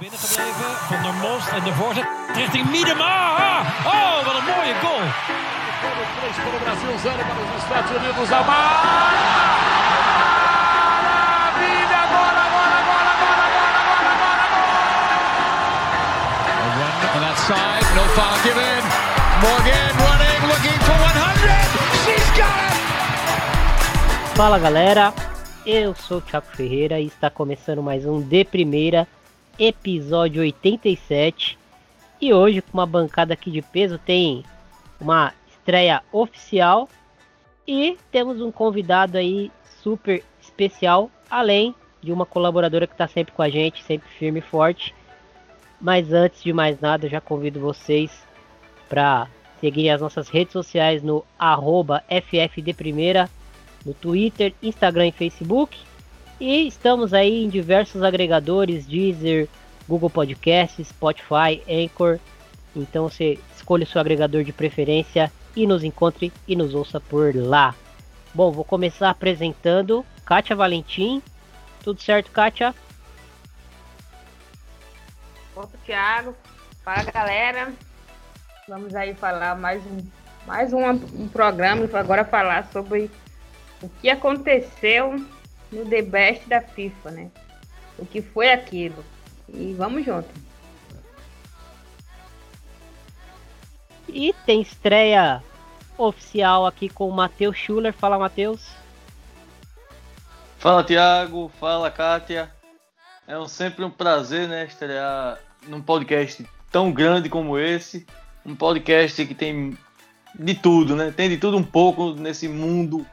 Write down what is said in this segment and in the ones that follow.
binnengebleven. Van der Most en de voorzet richting Miedema. Oh, wat een mooie goal. On that side, no foul given. Morgan running, looking for 100. She's got it! Fala galera, eu sou o Thiago Ferreira e está começando mais um De Primeira, episódio 87. E hoje, com uma bancada aqui de peso, tem uma estreia oficial e temos um convidado aí super especial, além de uma colaboradora que está sempre com a gente, sempre firme e forte. Mas antes de mais nada, eu já convido vocês para seguirem as nossas redes sociais no arroba FFDPrimeira, no Twitter, Instagram e Facebook. E estamos aí em diversos agregadores, Deezer, Google Podcasts, Spotify, Anchor. Então você escolha o seu agregador de preferência e nos encontre e nos ouça por lá. Bom, vou começar apresentando Kátia Valentim. Tudo certo, Kátia? Opa, Thiago. Fala, galera. Vamos aí falar mais um, mais um, um programa para agora falar sobre o que aconteceu no The Best da FIFA, né? O que foi aquilo. E vamos junto. E tem estreia oficial aqui com o Matheus Schuller. Fala, Matheus. Fala, Thiago. Fala, Kátia. É um, sempre um prazer, né, estrear num podcast tão grande como esse. Um podcast que tem de tudo, né? Tem de tudo um pouco nesse mundo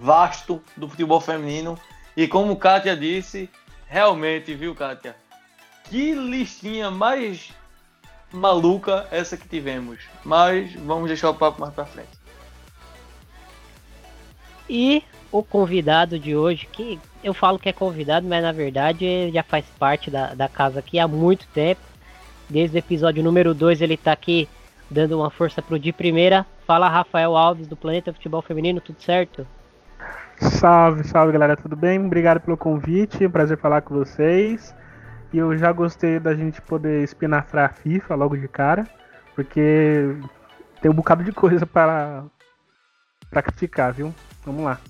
vasto do futebol feminino. E como Kátia disse, realmente, viu, Kátia? Que listinha mais maluca essa que tivemos. Mas vamos deixar o papo mais pra frente. E o convidado de hoje, que eu falo que é convidado, mas na verdade ele já faz parte da, da casa aqui há muito tempo. Desde o episódio número 2 ele tá aqui dando uma força pro de primeira. Fala Rafael Alves do Planeta Futebol Feminino, tudo certo? Salve, salve galera, tudo bem? Obrigado pelo convite, prazer falar com vocês. E eu já gostei da gente poder espinafrar a FIFA logo de cara, porque tem um bocado de coisa para, para criticar, viu? Vamos lá.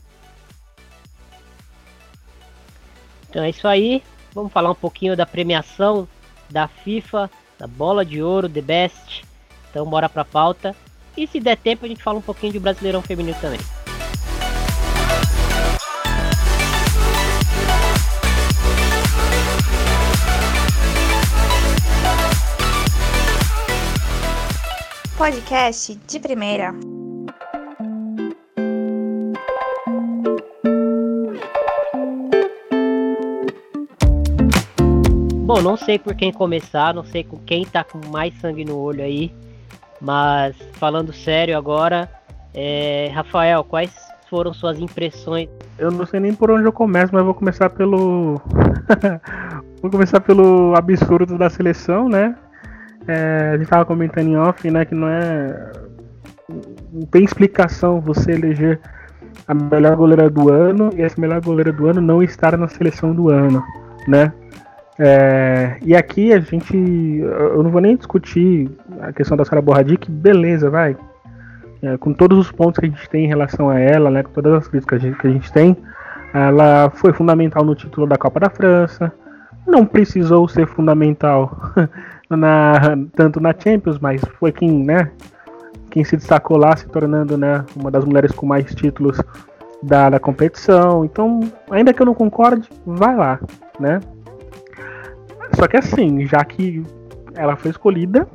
Então é isso aí. Vamos falar um pouquinho da premiação da FIFA, da bola de ouro, The Best. Então bora pra pauta. E se der tempo a gente fala um pouquinho de Brasileirão Feminino também. Podcast de primeira. Bom, não sei por quem começar, não sei com quem tá com mais sangue no olho aí, mas falando sério agora, é, Rafael, quais foram suas impressões? Eu não sei nem por onde eu começo, mas vou começar pelo. vou começar pelo absurdo da seleção, né? É, a gente tava comentando em off, né, que não é. Não tem explicação você eleger a melhor goleira do ano e essa melhor goleira do ano não estar na seleção do ano, né? É, e aqui a gente. Eu não vou nem discutir a questão da Sara Borradic, beleza, vai. É, com todos os pontos que a gente tem em relação a ela, né, com todas as críticas que a gente, que a gente tem, ela foi fundamental no título da Copa da França. Não precisou ser fundamental na, tanto na Champions, mas foi quem, né, quem se destacou lá, se tornando né, uma das mulheres com mais títulos da, da competição. Então, ainda que eu não concorde, vai lá, né? Só que assim, já que ela foi escolhida,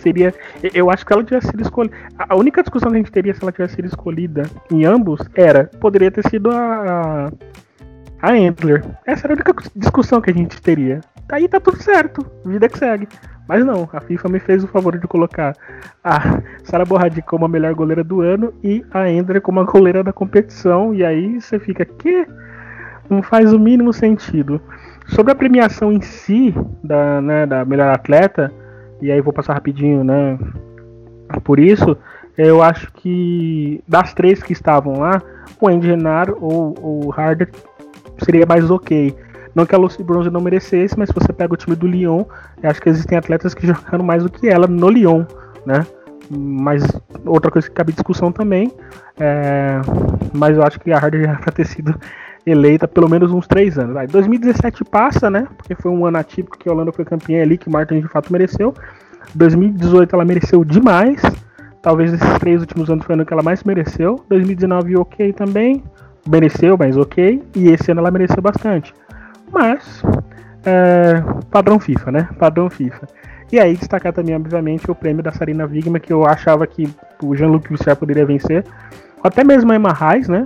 seria. Eu acho que ela tivesse sido escolhida. A única discussão que a gente teria se ela tivesse sido escolhida em ambos era. Poderia ter sido a. A Endler. Essa era a única discussão que a gente teria. Aí tá tudo certo. Vida que segue. Mas não, a FIFA me fez o favor de colocar a Sara Borradi como a melhor goleira do ano e a Endler como a goleira da competição. E aí você fica, que? Não faz o mínimo sentido. Sobre a premiação em si da, né, da melhor atleta, e aí vou passar rapidinho, né? Por isso, eu acho que das três que estavam lá, o Andy Renard ou o Harder seria mais ok. Não que a Lucy Bronze não merecesse, mas se você pega o time do Lyon, eu acho que existem atletas que jogaram mais do que ela no Lyon, né? Mas outra coisa que cabe discussão também, é... mas eu acho que a Harder já para ter sido eleita pelo menos uns três anos. Aí 2017 passa, né? Porque foi um ano atípico que a Holanda foi campeã ali, que Martin de fato mereceu. 2018 ela mereceu demais. Talvez esses três últimos anos foi o ano que ela mais mereceu. 2019 ok também. Mereceu, mas ok. E esse ano ela mereceu bastante. Mas, é, padrão FIFA, né? Padrão FIFA. E aí destacar também, obviamente, o prêmio da Sarina Wigman, que eu achava que o Jean-Luc Vissar poderia vencer. Até mesmo a Emma Reis, né?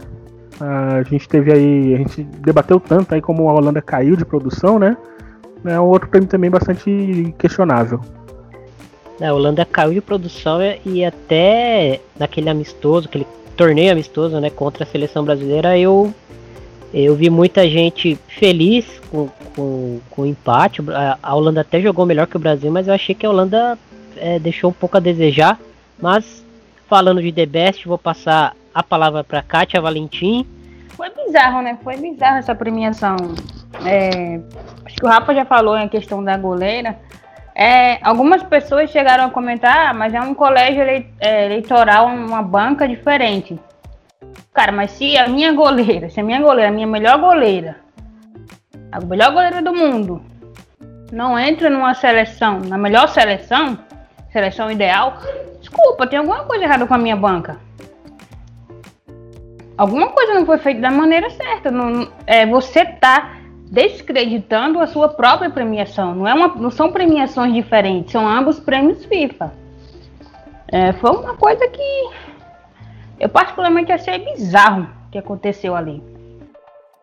a gente teve aí, a gente debateu tanto aí como a Holanda caiu de produção, né? É um outro prêmio também bastante questionável. É, a Holanda caiu de produção e até naquele amistoso, aquele torneio amistoso, né, contra a seleção brasileira, eu eu vi muita gente feliz com, com, com o empate. A Holanda até jogou melhor que o Brasil, mas eu achei que a Holanda é, deixou um pouco a desejar. Mas falando de The Best, vou passar a palavra para Kátia Valentim. Foi bizarro, né? Foi bizarro essa premiação. É, acho que o Rafa já falou em questão da goleira. É, algumas pessoas chegaram a comentar, ah, mas é um colégio é, eleitoral, uma banca diferente. Cara, mas se a minha goleira, se a minha goleira, a minha melhor goleira, a melhor goleira do mundo, não entra numa seleção, na melhor seleção, seleção ideal, desculpa, tem alguma coisa errada com a minha banca. Alguma coisa não foi feita da maneira certa. Não, é, você tá descreditando a sua própria premiação. Não, é uma, não são premiações diferentes, são ambos prêmios FIFA. É, foi uma coisa que eu particularmente achei bizarro que aconteceu ali.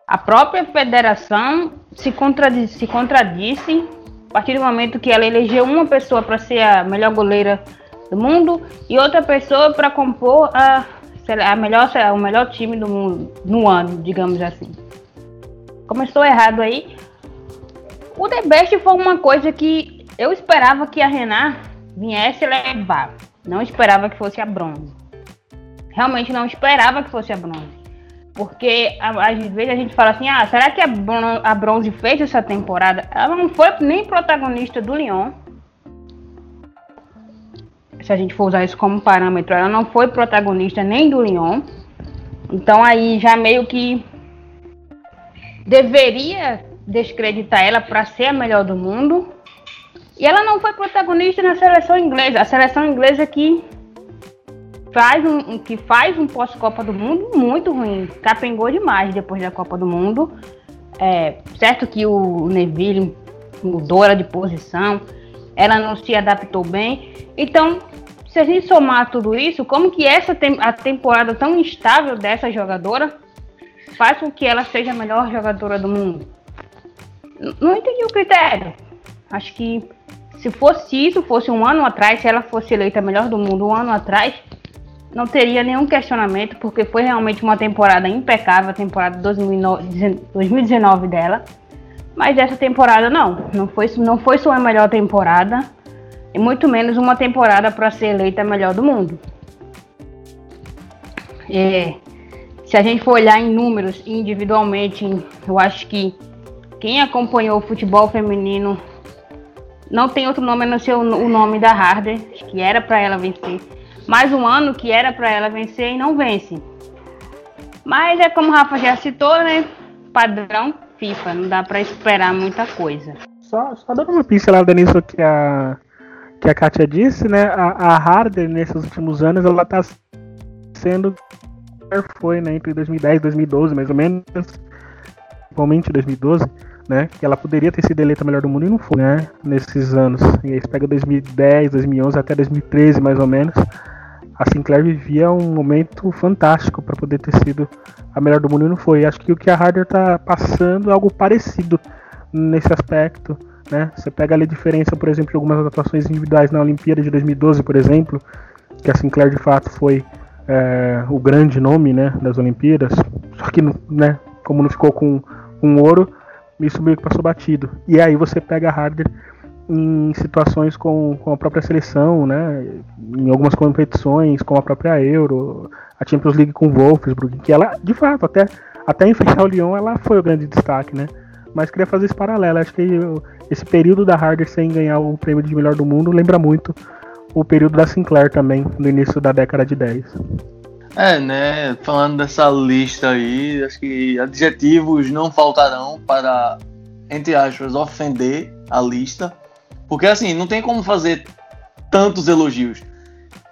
A própria federação se, contradisse, se contradisse a partir do momento que ela elegeu uma pessoa para ser a melhor goleira do mundo e outra pessoa para compor a, a melhor, o melhor time do mundo no ano, digamos assim. Começou errado aí. O The Best foi uma coisa que eu esperava que a Renan viesse levar. Não esperava que fosse a bronze realmente não esperava que fosse a bronze. Porque às vezes a gente fala assim, ah, será que a bronze fez essa temporada? Ela não foi nem protagonista do Lyon. Se a gente for usar isso como parâmetro, ela não foi protagonista nem do Lyon. Então aí já meio que deveria descreditar ela para ser a melhor do mundo. E ela não foi protagonista na seleção inglesa. A seleção inglesa que faz um, que faz um pós-Copa do Mundo muito ruim. Capengou demais depois da Copa do Mundo. É, certo que o Neville mudou de posição, ela não se adaptou bem. Então, se a gente somar tudo isso, como que essa tem, a temporada tão instável dessa jogadora faz com que ela seja a melhor jogadora do mundo? Não entendi o critério. Acho que se fosse isso, fosse um ano atrás, se ela fosse eleita a melhor do mundo um ano atrás, não teria nenhum questionamento, porque foi realmente uma temporada impecável, a temporada 2019 dela. Mas essa temporada não, não foi, não foi sua melhor temporada, e muito menos uma temporada para ser eleita a melhor do mundo. É, se a gente for olhar em números individualmente, eu acho que quem acompanhou o futebol feminino não tem outro nome a não ser o nome da Harder, que era para ela vencer mais um ano que era para ela vencer e não vence. Mas é como o Rafa já citou, né? Padrão FIFA, não dá para esperar muita coisa. Só, só dando uma pincelada nisso que a, que a Kátia disse, né? A, a Harder, nesses últimos anos, ela tá sendo. Foi, né? Entre 2010 e 2012, mais ou menos. Principalmente 2012, né? Que ela poderia ter sido eleita melhor do mundo e não foi, né? Nesses anos. E aí você pega 2010, 2011 até 2013, mais ou menos a Sinclair vivia um momento fantástico para poder ter sido a melhor do mundo e não foi. Acho que o que a Harder está passando é algo parecido nesse aspecto. Né? Você pega ali a diferença, por exemplo, de algumas atuações individuais na Olimpíada de 2012, por exemplo, que a Sinclair de fato foi é, o grande nome né, das Olimpíadas, só que né, como não ficou com um ouro, isso meio que passou batido. E aí você pega a Harder em situações com, com a própria seleção, né? Em algumas competições, como a própria Euro, a Champions League com Wolfsburg, que ela, de fato, até, até enfrentar o Lyon, ela foi o grande destaque, né? Mas queria fazer esse paralelo. Acho que esse período da Harder sem ganhar o prêmio de melhor do mundo lembra muito o período da Sinclair também, no início da década de 10. É, né? Falando dessa lista aí, acho que adjetivos não faltarão para, entre aspas, ofender a lista. Porque assim, não tem como fazer tantos elogios.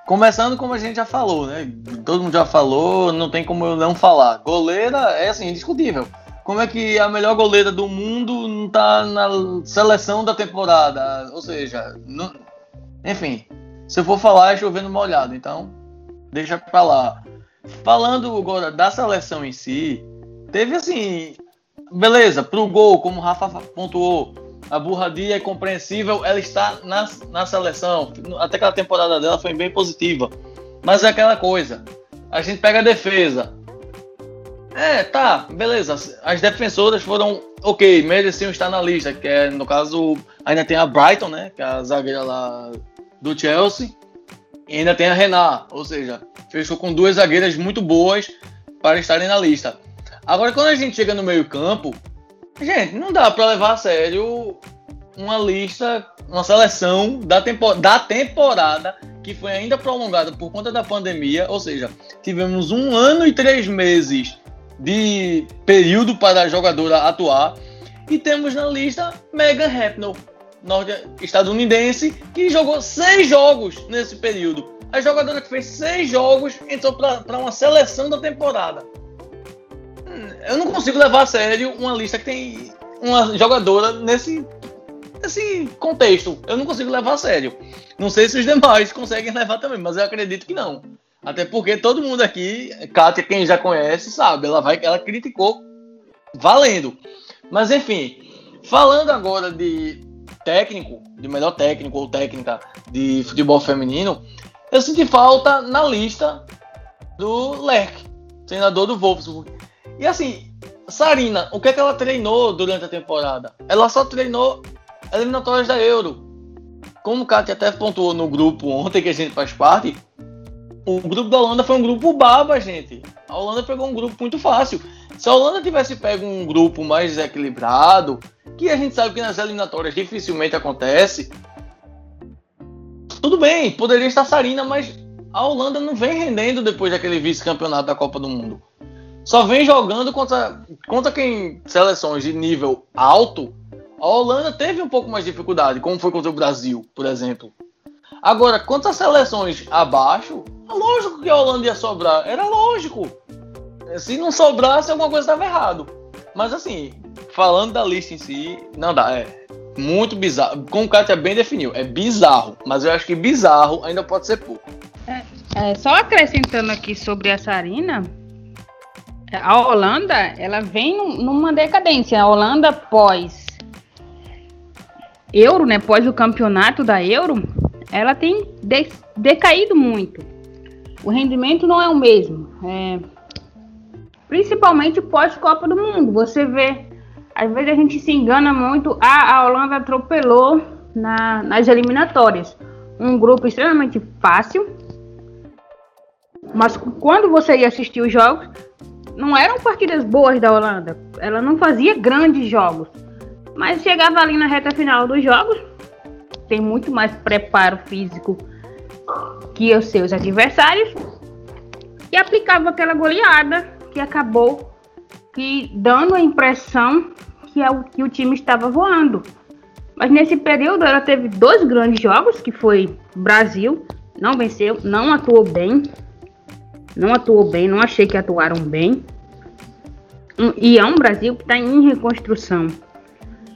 Começando como a gente já falou, né? Todo mundo já falou, não tem como eu não falar. Goleira é assim, indiscutível. Como é que a melhor goleira do mundo não tá na seleção da temporada? Ou seja, não... enfim, se eu for falar é chovendo molhado, então deixa pra lá. Falando agora da seleção em si, teve assim, beleza, pro gol, como o Rafa pontuou, a burradia é compreensível, ela está na, na seleção. Até que a temporada dela foi bem positiva. Mas é aquela coisa. A gente pega a defesa. É, tá, beleza. As defensoras foram ok, mereciam estar na lista. Que é, no caso, ainda tem a Brighton, né? Que é a zagueira lá do Chelsea. E ainda tem a Renat. Ou seja, fechou com duas zagueiras muito boas para estarem na lista. Agora, quando a gente chega no meio-campo, Gente, não dá para levar a sério uma lista, uma seleção da, tempo, da temporada que foi ainda prolongada por conta da pandemia, ou seja, tivemos um ano e três meses de período para a jogadora atuar. E temos na lista Megan Rapinoe, estadunidense, que jogou seis jogos nesse período. A jogadora que fez seis jogos entrou para uma seleção da temporada eu não consigo levar a sério uma lista que tem uma jogadora nesse, nesse contexto. Eu não consigo levar a sério. Não sei se os demais conseguem levar também, mas eu acredito que não. Até porque todo mundo aqui, Kátia, quem já conhece, sabe, ela vai, ela criticou valendo. Mas enfim, falando agora de técnico, de melhor técnico ou técnica de futebol feminino, eu senti falta na lista do Lerck, treinador do Wolfsburg. E assim, Sarina, o que é que ela treinou durante a temporada? Ela só treinou eliminatórias da Euro. Como o Kátia até pontuou no grupo ontem que a gente faz parte, o grupo da Holanda foi um grupo baba, gente. A Holanda pegou um grupo muito fácil. Se a Holanda tivesse pego um grupo mais desequilibrado, que a gente sabe que nas eliminatórias dificilmente acontece, tudo bem, poderia estar Sarina, mas a Holanda não vem rendendo depois daquele vice-campeonato da Copa do Mundo só vem jogando contra, contra quem seleções de nível alto. A Holanda teve um pouco mais de dificuldade, como foi contra o Brasil, por exemplo. Agora, quanto seleções abaixo, é lógico que a Holanda ia sobrar. Era lógico. Se não sobrasse, alguma coisa estava errado. Mas assim, falando da lista em si, não dá. É muito bizarro. Como o Kátia bem definiu, é bizarro. Mas eu acho que bizarro ainda pode ser pouco. É, é, só acrescentando aqui sobre a Sarina, a Holanda, ela vem numa decadência. A Holanda pós Euro, né, pós o campeonato da Euro, ela tem de decaído muito. O rendimento não é o mesmo. É, principalmente pós Copa do Mundo. Você vê, às vezes a gente se engana muito. Ah, a Holanda atropelou na, nas eliminatórias. Um grupo extremamente fácil. Mas quando você ia assistir os jogos, não eram partidas boas da Holanda. Ela não fazia grandes jogos. Mas chegava ali na reta final dos jogos, tem muito mais preparo físico que os seus adversários e aplicava aquela goleada que acabou que dando a impressão que, é o, que o time estava voando. Mas nesse período ela teve dois grandes jogos, que foi Brasil, não venceu, não atuou bem, não atuou bem, não achei que atuaram bem. E é um Brasil que está em reconstrução.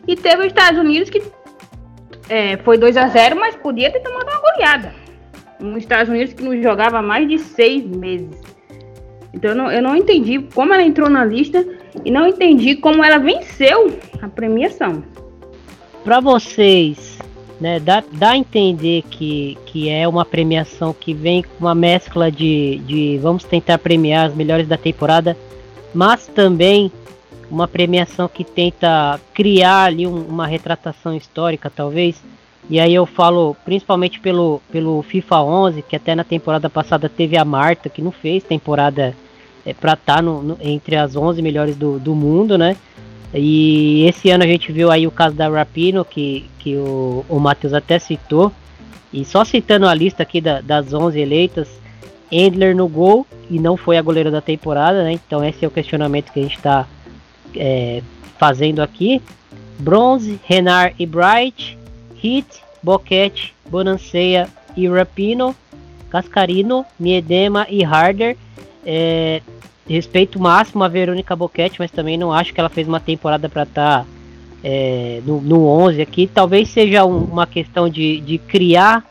E teve os Estados Unidos que é, foi 2 a 0 mas podia ter tomado uma goleada. Os Estados Unidos que não jogava há mais de seis meses. Então eu não, eu não entendi como ela entrou na lista e não entendi como ela venceu a premiação. Para vocês, né, dá, dá a entender que, que é uma premiação que vem com uma mescla de, de vamos tentar premiar as melhores da temporada, mas também uma premiação que tenta criar ali um, uma retratação histórica, talvez. E aí eu falo principalmente pelo, pelo FIFA 11, que até na temporada passada teve a Marta, que não fez temporada é, para estar tá entre as 11 melhores do, do mundo, né? E esse ano a gente viu aí o caso da Rapino, que, que o, o Matheus até citou. E só citando a lista aqui da, das 11 eleitas, Endler no gol e não foi a goleira da temporada, né? Então esse é o questionamento que a gente está é, fazendo aqui. Bronze, Renard e Bright, Hit, Boquete, Bonanceia e Rapino, Cascarino, Miedema e Harder. É, respeito máximo a Verônica Boquete, mas também não acho que ela fez uma temporada para estar tá, é, no, no 11 aqui. Talvez seja um, uma questão de, de criar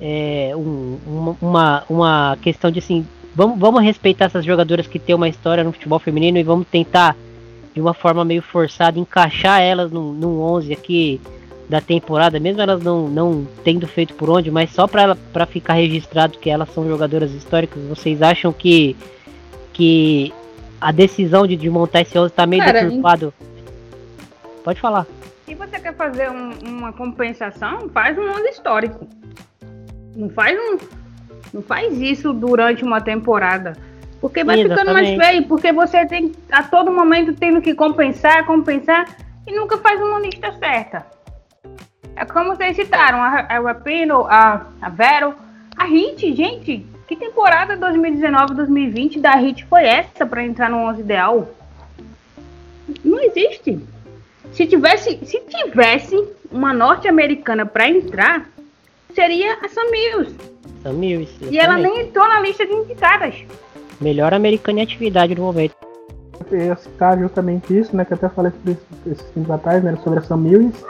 é, um, uma, uma questão de assim, vamos, vamos respeitar essas jogadoras que têm uma história no futebol feminino e vamos tentar de uma forma meio forçada encaixar elas num, num 11 aqui da temporada, mesmo elas não, não tendo feito por onde, mas só para ficar registrado que elas são jogadoras históricas, vocês acham que que a decisão de, de montar esse 11 está meio Cara, deturpado? Pode falar. Se você quer fazer um, uma compensação, faz um 11 histórico. Não faz um, não faz isso durante uma temporada. Porque vai Exatamente. ficando mais feio, porque você tem a todo momento tendo que compensar, compensar e nunca faz uma lista certa. É como vocês citaram, a, a Rapino, a, a Vero, a Hit, gente, que temporada 2019-2020 da Hit foi essa para entrar no 11 ideal? Não existe. Se tivesse, se tivesse uma norte-americana para entrar, seria a Sam Mills. Sam Mills. E ela nem entrou na lista de indicadas. Melhor americana em atividade no momento. Eu ia citar justamente isso, né? Que eu até falei esses tempos atrás, né? Sobre a Sam Mills.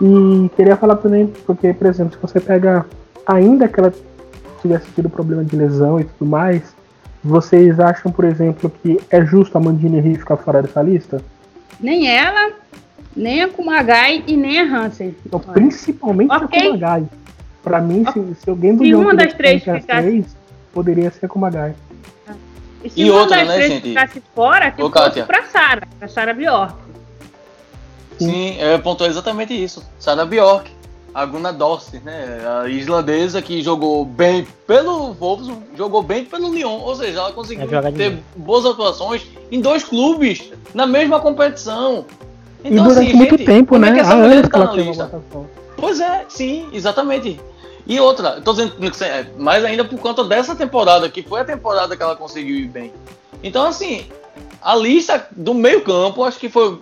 E queria falar também, porque, por exemplo, se você pega ainda que ela tivesse tido problema de lesão e tudo mais, vocês acham, por exemplo, que é justo a Mandine Henry ficar fora dessa lista? Nem ela, nem a Kumagai e nem a Hansen. Então, principalmente okay. a Kumagai. Pra mim, se, se alguém do Se uma das três ficasse... Três, poderia ser a Kumagai. E se e uma outra, das né, três gente? ficasse fora, que Ô, fosse pra Sara, pra Sara Bjork. Sim, eu pontuei exatamente isso. Sara Bjork a Guna Dorsey, né? A islandesa que jogou bem pelo Wolves, jogou bem pelo Lyon, ou seja, ela conseguiu é ter boas atuações em dois clubes na mesma competição. Então, e durante assim, muito gente, tempo, né? É que que ela tá lista? Pois é, sim, exatamente. E outra, tô dizendo é, mais ainda por conta dessa temporada, que foi a temporada que ela conseguiu ir bem. Então, assim, a lista do meio-campo acho que foi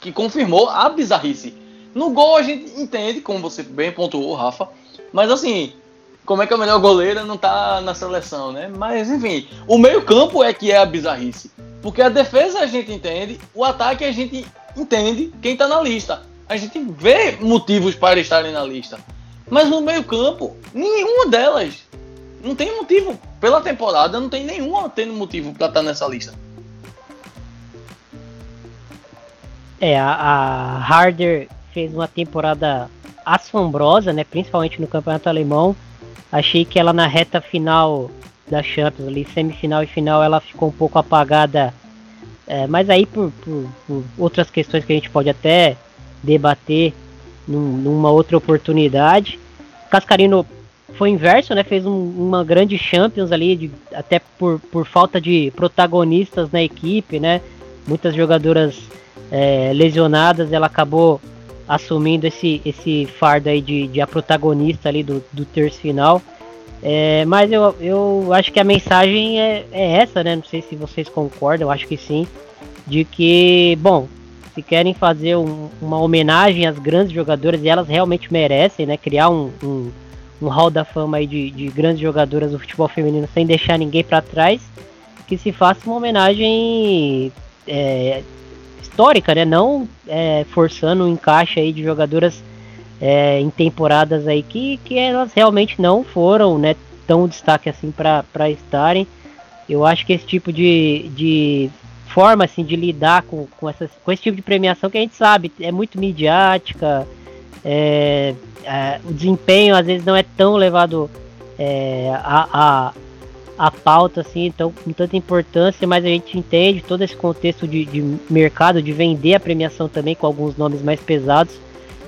que confirmou a bizarrice no gol a gente entende, como você bem pontuou, Rafa. Mas assim, como é que a melhor goleira não tá na seleção, né? Mas enfim, o meio-campo é que é a bizarrice. Porque a defesa a gente entende, o ataque a gente entende quem tá na lista. A gente vê motivos para estarem na lista. Mas no meio-campo, nenhuma delas. Não tem motivo. Pela temporada, não tem nenhuma tendo motivo para estar tá nessa lista. É, a, a Harder fez uma temporada assombrosa, né? Principalmente no campeonato alemão. Achei que ela na reta final da Champions, ali semifinal e final, ela ficou um pouco apagada. É, mas aí por, por, por, outras questões que a gente pode até debater num, numa outra oportunidade. Cascarino foi inverso, né? Fez um, uma grande Champions ali, de, até por, por falta de protagonistas na equipe, né? Muitas jogadoras é, lesionadas, ela acabou assumindo esse, esse fardo aí de, de a protagonista ali do, do terço final. É, mas eu, eu acho que a mensagem é, é essa, né? Não sei se vocês concordam, eu acho que sim. De que, bom, se querem fazer um, uma homenagem às grandes jogadoras, e elas realmente merecem, né? Criar um, um, um hall da fama aí de, de grandes jogadoras do futebol feminino sem deixar ninguém para trás, que se faça uma homenagem é, histórica, né? Não é, forçando o um encaixe aí de jogadoras é, em temporadas aí que, que elas realmente não foram, né? Tão destaque assim para estarem. Eu acho que esse tipo de, de forma assim de lidar com, com, essas, com esse tipo de premiação que a gente sabe é muito midiática, é, é, o desempenho às vezes não é tão levado é, a, a, a pauta assim então com tanta importância, mas a gente entende todo esse contexto de, de, mercado, de vender a premiação também com alguns nomes mais pesados,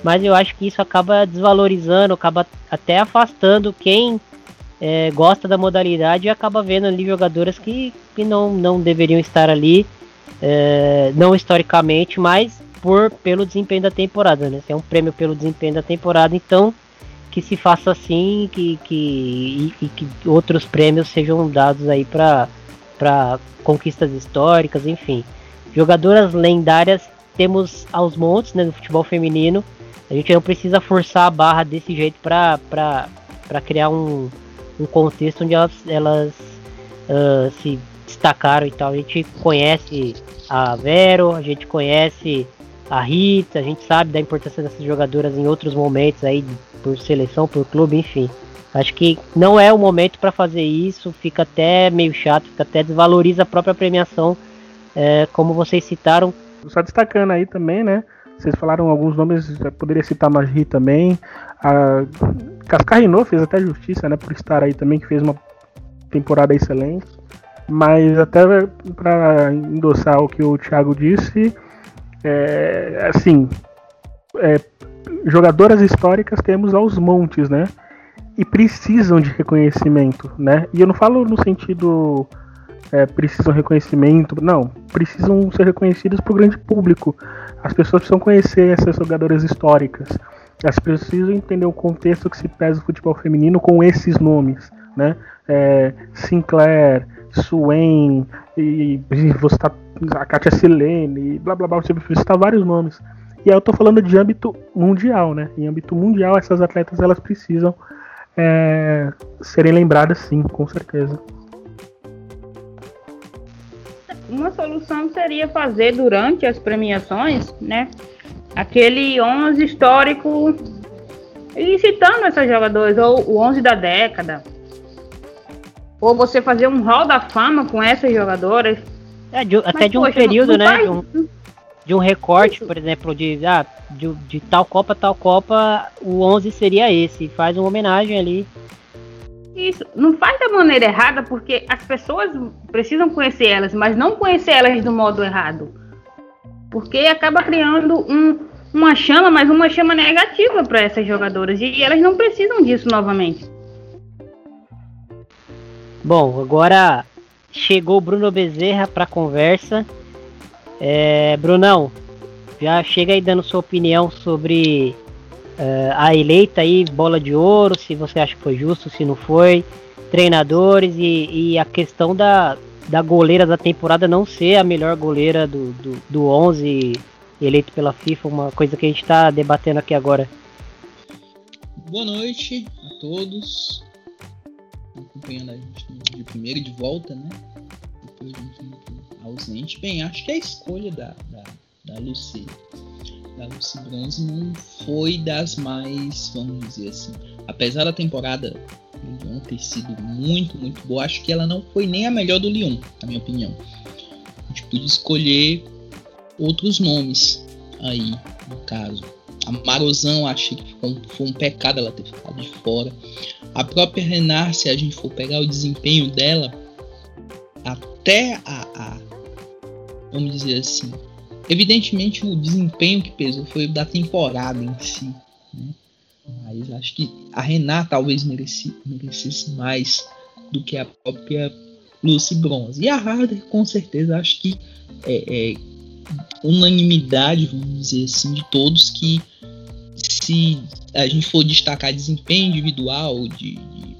mas eu acho que isso acaba desvalorizando, acaba até afastando quem é, gosta da modalidade e acaba vendo ali jogadoras que, que não, não deveriam estar ali, é, não historicamente, mas por pelo desempenho da temporada, né? Se é um prêmio pelo desempenho da temporada, então que se faça assim que, que, e, e que outros prêmios sejam dados aí para conquistas históricas, enfim. Jogadoras lendárias temos aos montes né, no futebol feminino. A gente não precisa forçar a barra desse jeito para criar um, um contexto onde elas, elas uh, se destacaram e tal. A gente conhece a Vero, a gente conhece a Rita, a gente sabe da importância dessas jogadoras em outros momentos aí, por seleção, por clube, enfim. Acho que não é o momento para fazer isso, fica até meio chato, fica até desvaloriza a própria premiação, é, como vocês citaram. Só destacando aí também, né? Vocês falaram alguns nomes, poderia citar a Magri também. A Cascarrinô fez até justiça, né? Por estar aí também, que fez uma temporada excelente. Mas até para endossar o que o Thiago disse, é, assim, é, jogadoras históricas temos aos montes, né? E precisam de reconhecimento, né? E eu não falo no sentido é, precisam reconhecimento, não, precisam ser reconhecidas para o grande público. As pessoas precisam conhecer essas jogadoras históricas. Elas precisam entender o contexto que se pesa o futebol feminino com esses nomes, né? É, Sinclair, Swain, e, e você tá, a Katia Silene, blá blá blá, você citar vários nomes. E aí eu tô falando de âmbito mundial, né? Em âmbito mundial, essas atletas elas precisam é, serem lembradas sim, com certeza. Uma solução seria fazer durante as premiações, né? Aquele 11 histórico e citando essas jogadoras, ou o 11 da década, ou você fazer um hall da fama com essas jogadoras. É, de, até Mas, de um poxa, período, né? De um, de um, recorte, Isso. por exemplo, de, ah, de, de, tal Copa, tal Copa, o 11 seria esse. Faz uma homenagem ali. Isso, não faz da maneira errada, porque as pessoas precisam conhecer elas, mas não conhecer elas do modo errado. Porque acaba criando um, uma chama, mas uma chama negativa para essas jogadoras. E elas não precisam disso novamente. Bom, agora chegou o Bruno Bezerra para conversa. É, Brunão, já chega aí dando sua opinião sobre uh, a eleita aí, bola de ouro, se você acha que foi justo, se não foi, treinadores e, e a questão da, da goleira da temporada não ser a melhor goleira do, do, do 11 eleito pela FIFA, uma coisa que a gente está debatendo aqui agora. Boa noite a todos acompanhando a gente de primeiro de volta, né? Depois de um tempo ausente. Bem, acho que a escolha da, da, da Lucy, da Lucy Bronze não foi das mais, vamos dizer assim, apesar da temporada do Lyon ter sido muito, muito boa, acho que ela não foi nem a melhor do Lyon, na minha opinião. A gente podia escolher outros nomes aí, no caso. A Marozão achei que foi um, foi um pecado ela ter ficado de fora. A própria Renard, se a gente for pegar o desempenho dela, até a, a vamos dizer assim, evidentemente o desempenho que pesou foi da temporada em si, né? mas acho que a Renata talvez merecesse, merecesse mais do que a própria Lucy Bronze. E a Harder, com certeza, acho que é, é unanimidade, vamos dizer assim, de todos que se a gente for destacar desempenho individual, de, de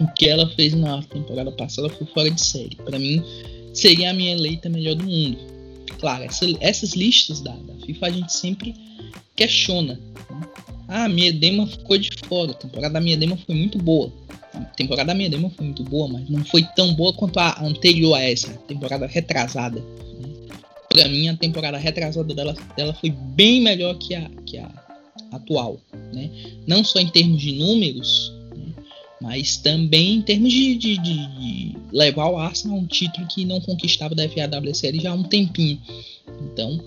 o que ela fez na temporada passada foi fora de série. Para mim, seria a minha eleita melhor do mundo. Claro, essa, essas listas da, da, FIFA a gente sempre questiona. Né? Ah, a Miedema ficou de fora. A temporada da Miedema foi muito boa. A temporada da Miedema foi muito boa, mas não foi tão boa quanto a anterior a essa, a temporada retrasada. Né? Para mim, a temporada retrasada dela, dela foi bem melhor que a, que a atual, né? Não só em termos de números, né? mas também em termos de, de, de, levar o Arsenal um título que não conquistava da FAWSL já há um tempinho. Então,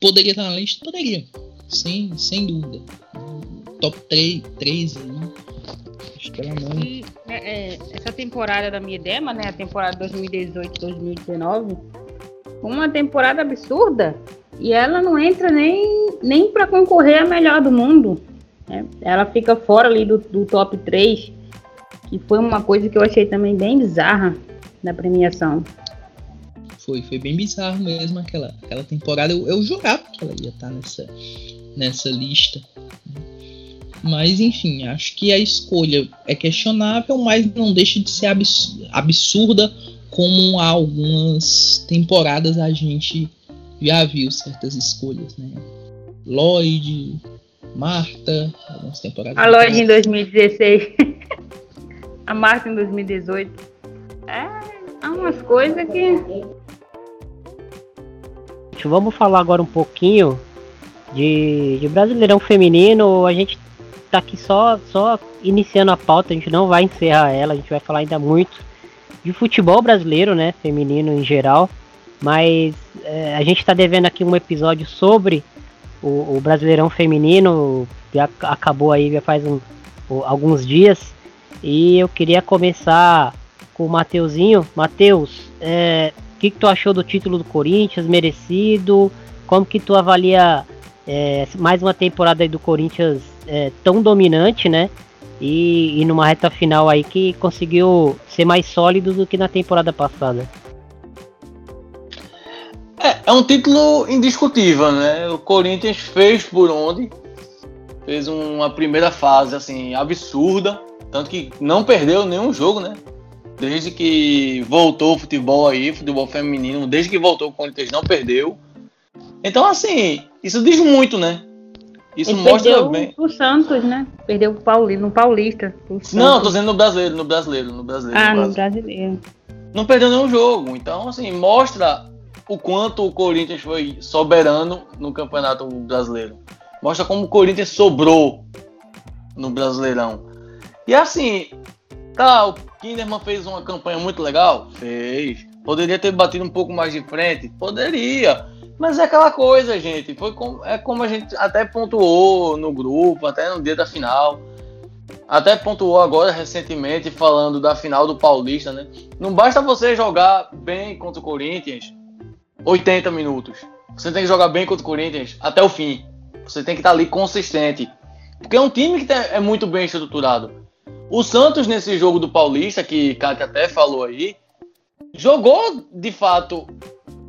poderia estar na lista? Poderia, sem, sem dúvida. Top 3, 3 aí. Acho que não. E, é, é, essa temporada da Miedema, né? A temporada 2018-2019, uma temporada absurda e ela não entra nem, nem para concorrer a melhor do mundo. Né? Ela fica fora ali do, do top 3, que foi uma coisa que eu achei também bem bizarra na premiação. foi, foi bem bizarro mesmo aquela, aquela temporada. Eu, eu jurava que ela ia estar nessa, nessa lista. Mas enfim, acho que a escolha é questionável, mas não deixa de ser absurda como há algumas temporadas a gente já viu certas escolhas, né? Lloyd, Marta, algumas temporadas. A Lloyd em 2016. a Marta em 2018. É, há umas coisas que. Vamos falar agora um pouquinho de, de Brasileirão Feminino. A gente tá aqui só, só iniciando a pauta, a gente não vai encerrar ela, a gente vai falar ainda muito de futebol brasileiro, né? Feminino em geral. Mas é, a gente está devendo aqui um episódio sobre o, o Brasileirão Feminino, que acabou aí já faz um, alguns dias. E eu queria começar com o Mateuzinho. Mateus, é, o que, que tu achou do título do Corinthians? Merecido? Como que tu avalia é, mais uma temporada do Corinthians é, tão dominante, né? E, e numa reta final aí que conseguiu ser mais sólido do que na temporada passada. É, é um título indiscutível, né? O Corinthians fez por onde, fez uma primeira fase assim absurda, tanto que não perdeu nenhum jogo, né? Desde que voltou o futebol aí, futebol feminino, desde que voltou o Corinthians não perdeu. Então assim, isso diz muito, né? Isso Ele mostra perdeu bem. O Santos, né? Perdeu o Paulista, no Paulista. Não, tô dizendo no brasileiro, no brasileiro, no brasileiro. Ah, no brasileiro. Não perdeu nenhum jogo. Então, assim, mostra o quanto o Corinthians foi soberano no Campeonato Brasileiro. Mostra como o Corinthians sobrou no Brasileirão. E assim, tá, o Kinderman fez uma campanha muito legal? Fez. Poderia ter batido um pouco mais de frente? Poderia. Mas é aquela coisa, gente. Foi é como a gente até pontuou no grupo, até no dia da final. Até pontuou agora recentemente falando da final do Paulista, né? Não basta você jogar bem contra o Corinthians 80 minutos. Você tem que jogar bem contra o Corinthians até o fim. Você tem que estar ali consistente. Porque é um time que é muito bem estruturado. O Santos, nesse jogo do Paulista, que Kaka até falou aí, jogou de fato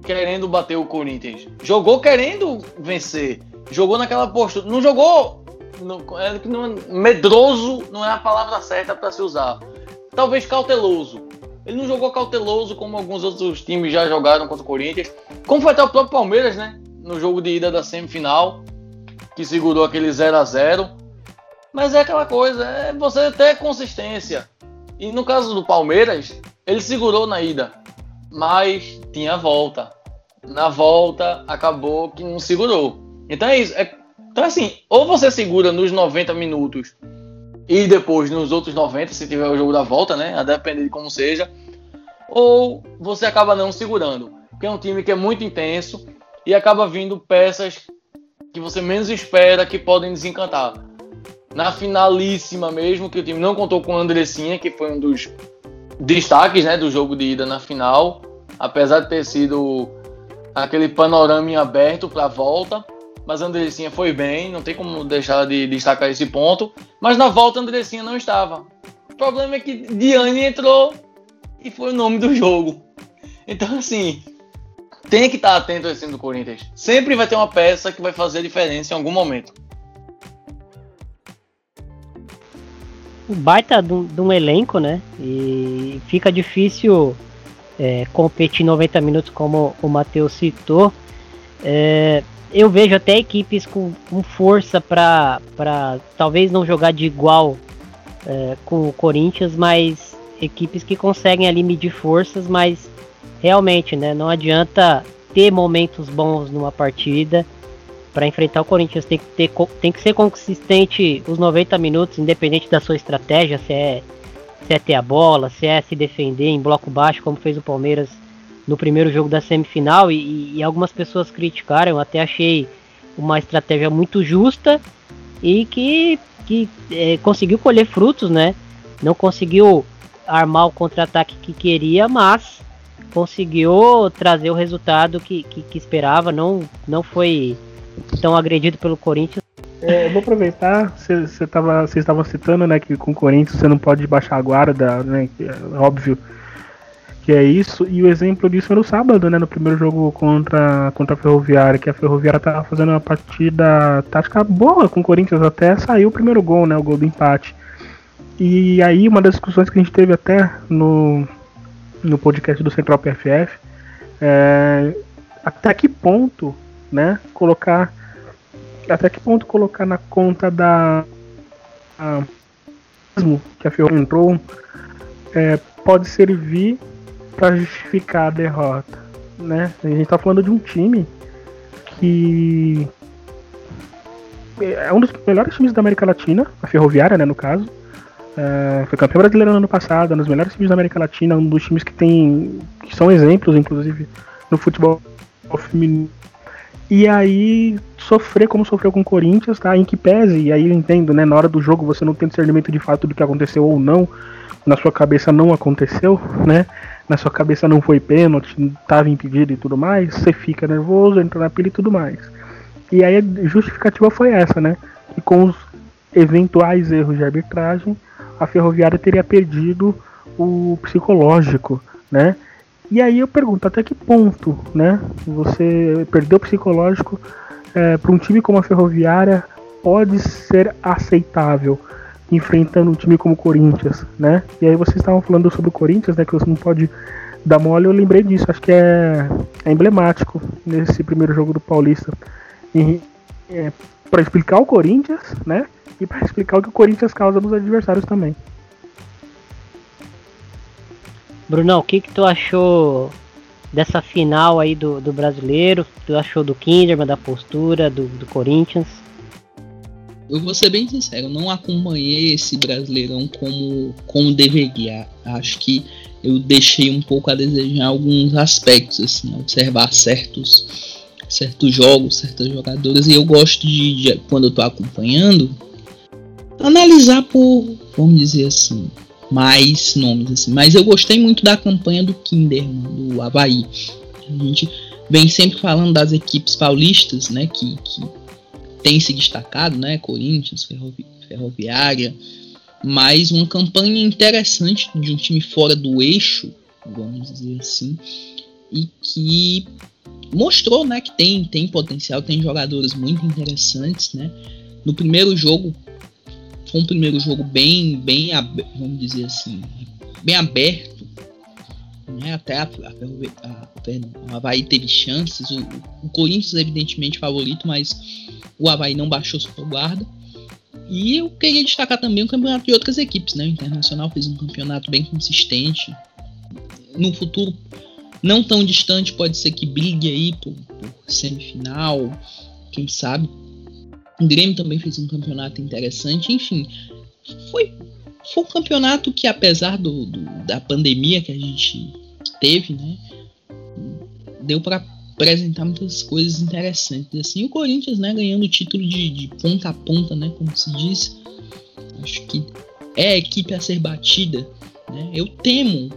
querendo bater o Corinthians. Jogou querendo vencer. Jogou naquela postura. Não jogou. Não, é, não, medroso não é a palavra certa para se usar. Talvez cauteloso. Ele não jogou cauteloso como alguns outros times já jogaram contra o Corinthians. Como foi até o próprio Palmeiras, né? No jogo de ida da semifinal, que segurou aquele 0 a 0 Mas é aquela coisa, é você ter consistência. E no caso do Palmeiras, ele segurou na ida, mas tinha volta. Na volta, acabou que não segurou. Então é isso. É, então, assim, ou você segura nos 90 minutos e depois nos outros 90, se tiver o jogo da volta, né? A depender de como seja. Ou você acaba não segurando. Porque é um time que é muito intenso e acaba vindo peças que você menos espera que podem desencantar. Na finalíssima mesmo, que o time não contou com o Andressinha, que foi um dos destaques né, do jogo de ida na final. Apesar de ter sido aquele panorama em aberto para a volta mas a Andressinha foi bem, não tem como deixar de destacar esse ponto. Mas na volta a Andressinha não estava. O problema é que Diane entrou e foi o nome do jogo. Então, assim, tem que estar atento ao time do Corinthians. Sempre vai ter uma peça que vai fazer diferença em algum momento. Um baita de um, elenco, né? E fica difícil é, competir 90 minutos, como o Matheus citou. É, eu vejo até equipes com, com força para talvez não jogar de igual é, com o Corinthians, mas equipes que conseguem ali medir forças, mas realmente, né, não adianta ter momentos bons numa partida para enfrentar o Corinthians, tem que, ter, tem que ser consistente os 90 minutos, independente da sua estratégia, se é, se é ter a bola, se é se defender em bloco baixo, como fez o Palmeiras no primeiro jogo da semifinal e, e algumas pessoas criticaram, até achei uma estratégia muito justa e que, que é, conseguiu colher frutos, né? Não conseguiu armar o contra-ataque que queria, mas conseguiu trazer o resultado que, que, que, esperava, não, não foi tão agredido pelo Corinthians. É, vou aproveitar, vocês estavam citando né, que com o Corinthians você não pode baixar a guarda, né? É óbvio que é isso, e o exemplo disso foi no sábado, né, no primeiro jogo contra, contra a Ferroviária, que a Ferroviária tava fazendo uma partida tática boa com o Corinthians, até saiu o primeiro gol, né, o gol do empate. E aí uma das discussões que a gente teve até no, no podcast do Central PFF, é, até que ponto, né, colocar até que ponto colocar na conta da a, que a Ferroviária entrou é, pode servir para justificar a derrota, né? A gente tá falando de um time que é um dos melhores times da América Latina, a Ferroviária, né, no caso. É, foi campeão brasileiro no ano passado, um dos melhores times da América Latina, um dos times que tem que são exemplos, inclusive, no futebol feminino. E aí sofrer como sofreu com o Corinthians, tá? Em que pese, e aí eu entendo, né? Na hora do jogo você não tem discernimento de fato do que aconteceu ou não, na sua cabeça não aconteceu, né? Na sua cabeça não foi pênalti, estava impedido e tudo mais, você fica nervoso, entra na pilha e tudo mais. E aí a justificativa foi essa, né? Que com os eventuais erros de arbitragem, a Ferroviária teria perdido o psicológico, né? E aí eu pergunto, até que ponto, né? Você perdeu o psicológico é, para um time como a Ferroviária pode ser aceitável? enfrentando um time como o Corinthians, né? E aí vocês estavam falando sobre o Corinthians, né? Que você não pode dar mole, eu lembrei disso, acho que é, é emblemático nesse primeiro jogo do Paulista. é, para explicar o Corinthians, né? E para explicar o que o Corinthians causa nos adversários também. Brunão, o que, que tu achou dessa final aí do, do brasileiro? Tu achou do Kinderman, da postura do, do Corinthians? eu vou ser bem sincero, não acompanhei esse Brasileirão como, como deveria. Acho que eu deixei um pouco a desejar alguns aspectos, assim, observar certos, certos jogos, certas jogadoras, e eu gosto de, de quando eu tô acompanhando, analisar por, vamos dizer assim, mais nomes, assim. Mas eu gostei muito da campanha do Kinderman, do Havaí. A gente vem sempre falando das equipes paulistas, né, que, que tem se destacado, né? Corinthians, Ferrovi Ferroviária, mas uma campanha interessante de um time fora do eixo, vamos dizer assim, e que mostrou, né, que tem tem potencial, tem jogadores muito interessantes, né? No primeiro jogo foi um primeiro jogo bem bem vamos dizer assim, bem aberto, né? Até a, a, a Havaí teve chances, o, o Corinthians evidentemente favorito, mas o Havaí não baixou sua guarda. E eu queria destacar também o campeonato de outras equipes, né? O Internacional fez um campeonato bem consistente. No futuro não tão distante, pode ser que brigue aí por, por semifinal, quem sabe. O Grêmio também fez um campeonato interessante, enfim. Foi, foi um campeonato que, apesar do, do da pandemia que a gente teve, né? Deu para apresentar muitas coisas interessantes. Assim, o Corinthians, né, ganhando o título de, de ponta a ponta, né, como se diz. Acho que é a equipe a ser batida. Né? Eu temo,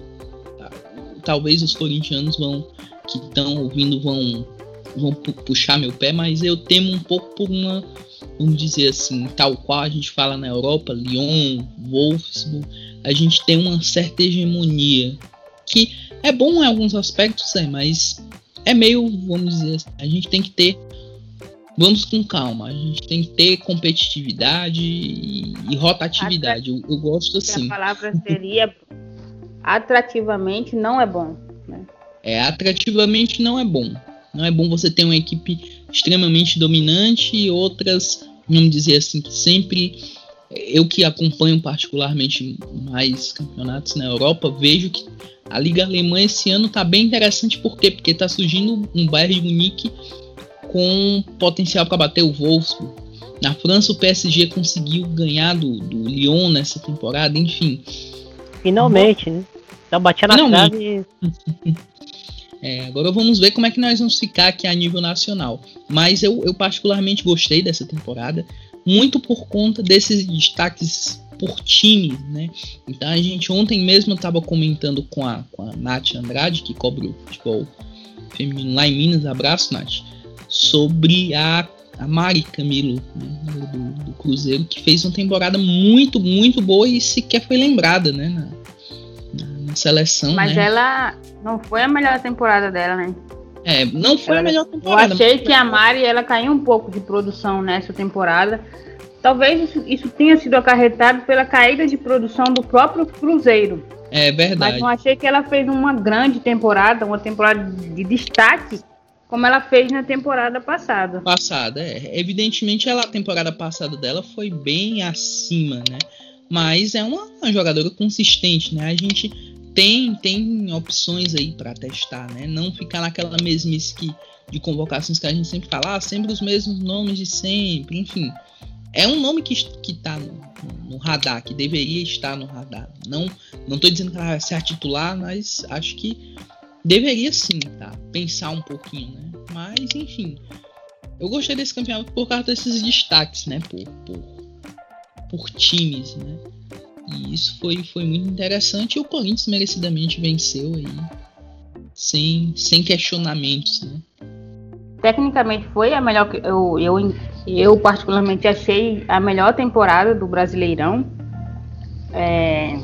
talvez os corintianos vão que estão ouvindo vão vão puxar meu pé, mas eu temo um pouco por uma, vamos dizer assim, tal qual a gente fala na Europa, Lyon, Wolfsburg, a gente tem uma certa hegemonia que é bom em alguns aspectos, é, mas é meio, vamos dizer, assim, a gente tem que ter. Vamos com calma, a gente tem que ter competitividade e, e rotatividade. Eu, eu, gosto assim. A palavra seria atrativamente não é bom. Né? É, atrativamente não é bom. Não é bom você ter uma equipe extremamente dominante e outras, vamos dizer assim, que sempre eu que acompanho particularmente mais campeonatos na Europa, vejo que a Liga Alemã esse ano tá bem interessante, por quê? Porque tá surgindo um Bayern de Munique com potencial para bater o Wolfsburg. Na França, o PSG conseguiu ganhar do, do Lyon nessa temporada, enfim. Finalmente, né? Tá batendo na trave. É, agora vamos ver como é que nós vamos ficar aqui a nível nacional. Mas eu, eu particularmente gostei dessa temporada, muito por conta desses destaques por time, né? Então a gente ontem mesmo estava comentando com a, com a Nath Andrade, que cobre o futebol feminino lá em Minas, abraço Nath, sobre a, a Mari Camilo, né, do, do, Cruzeiro, que fez uma temporada muito, muito boa e sequer foi lembrada, né? Na, seleção, Mas né? ela não foi a melhor temporada dela, né? É, não foi a Ela- melhor Eu temporada. achei que a Mari ela caiu um pouco de produção nessa temporada. Talvez isso, isso tenha sido acarretado pela caída de produção do próprio Cruzeiro. É Mas verdade. não achei que ela fez uma grande temporada, uma temporada de destaque, como ela fez na temporada passada. Passada, é. Evidentemente, ela, a temporada passada dela foi bem acima, né? Mas é uma, uma jogadora consistente, né? A gente tem, tem opções aí pra testar, né? Não ficar naquela mesmice que, de convocações que a gente sempre fala, ah, sempre os mesmos nomes de sempre, enfim. É um nome que, que tá no, no radar, que deveria estar no radar. Não, não tô dizendo que ela vai ser a titular, mas acho que deveria sim, tá? Pensar um pouquinho, né? Mas, enfim. Eu gostei desse campeonato por causa desses destaques, né? Por, por, por times, né? E isso foi, foi muito interessante. E o Corinthians merecidamente venceu aí. Sem, sem questionamentos, né? Tecnicamente foi a melhor que eu, eu, eu particularmente achei a melhor temporada do Brasileirão. É,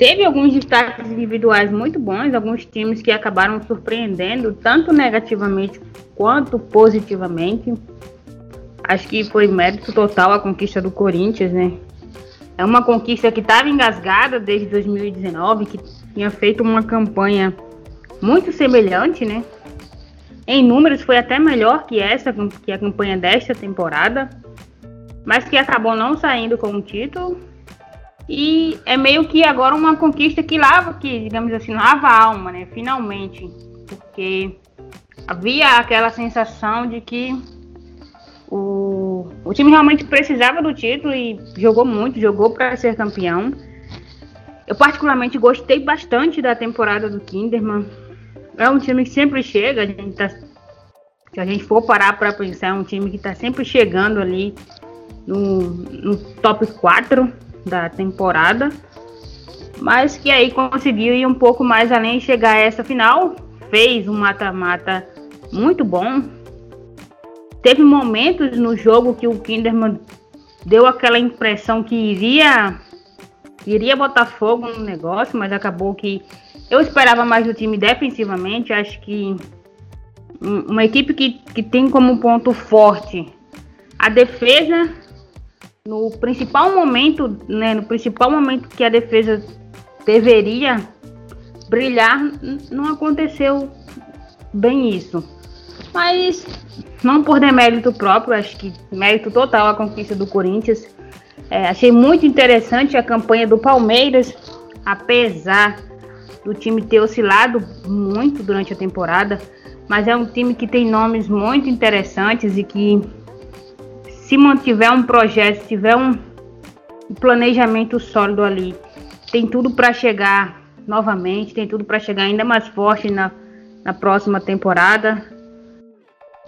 Teve alguns destaques individuais muito bons, alguns times que acabaram surpreendendo, tanto negativamente quanto positivamente. Acho que foi mérito total a conquista do Corinthians, né? É uma conquista que estava engasgada desde 2019, que tinha feito uma campanha muito semelhante, né? Em números foi até melhor que essa, que a campanha desta temporada, mas que acabou não saindo com o título. E é meio que agora uma conquista que lava, que digamos assim, lava a alma, né? Finalmente, porque havia aquela sensação de que o, o time realmente precisava do título e jogou muito, jogou para ser campeão. Eu particularmente gostei bastante da temporada do Kinderman. É um time que sempre chega, a gente tá, se a gente for parar para pensar, é um time que está sempre chegando ali no, no top 4 da temporada, mas que aí conseguiu ir um pouco mais além chegar a essa final. Fez um mata-mata muito bom. Teve momentos no jogo que o Kinderman deu aquela impressão que iria iria botar fogo no negócio, mas acabou que eu esperava mais do time defensivamente. Acho que uma equipe que, que tem como ponto forte a defesa no principal momento, né, no principal momento que a defesa deveria brilhar, não aconteceu bem isso. Mas não por demérito próprio, acho que mérito total a conquista do Corinthians. É, achei muito interessante a campanha do Palmeiras, apesar do time ter oscilado muito durante a temporada, mas é um time que tem nomes muito interessantes e que se mantiver um projeto, se tiver um, planejamento sólido ali, tem tudo para chegar novamente, tem tudo para chegar ainda mais forte na, na próxima temporada.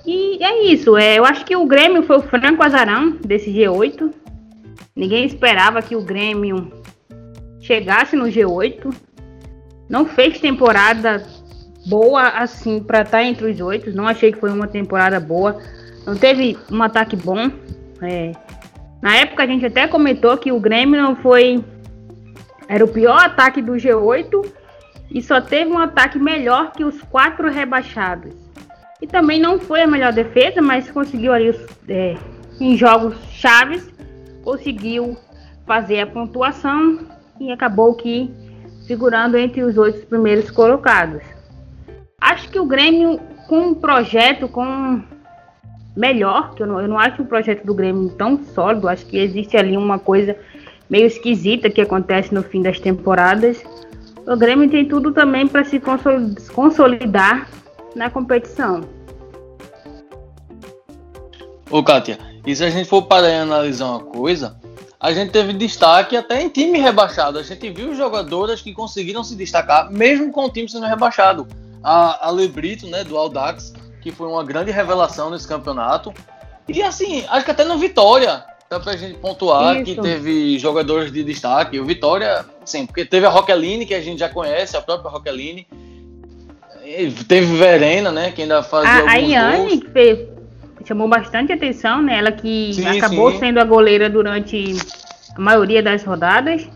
E é isso, é, eu acho que o Grêmio foi o franco azarão desse G8. Ninguém esperava que o Grêmio chegasse no G8. Não fez temporada boa assim para estar entre os oito. Não achei que foi uma temporada boa. Não teve um ataque bom. É. Na época a gente até comentou que o Grêmio não foi. Era o pior ataque do G8 e só teve um ataque melhor que os quatro rebaixados. E também não foi a melhor defesa, mas conseguiu ali é, em jogos chaves, conseguiu fazer a pontuação e acabou que figurando entre os oito primeiros colocados. Acho que o Grêmio com um projeto com melhor, que eu não, eu não acho o projeto do Grêmio tão sólido, acho que existe ali uma coisa meio esquisita que acontece no fim das temporadas. O Grêmio tem tudo também para se consolidar na competição. Ô, Kátia, e se a gente for parar e analisar uma coisa, a gente teve destaque até em time rebaixado. A gente viu jogadoras que conseguiram se destacar, mesmo com o time sendo rebaixado. A, a Lebrito, né, do Aldax, que foi uma grande revelação nesse campeonato. E assim, acho que até no Vitória, dá pra gente pontuar Isso. que teve jogadores de destaque. O Vitória, sim, porque teve a Roqueline, que a gente já conhece, a própria Roqueline. Teve Verena, né, que ainda fazia A, gols. que fez- chamou bastante atenção, né? Ela que Sim, acabou sim. sendo a goleira durante a maioria das rodadas.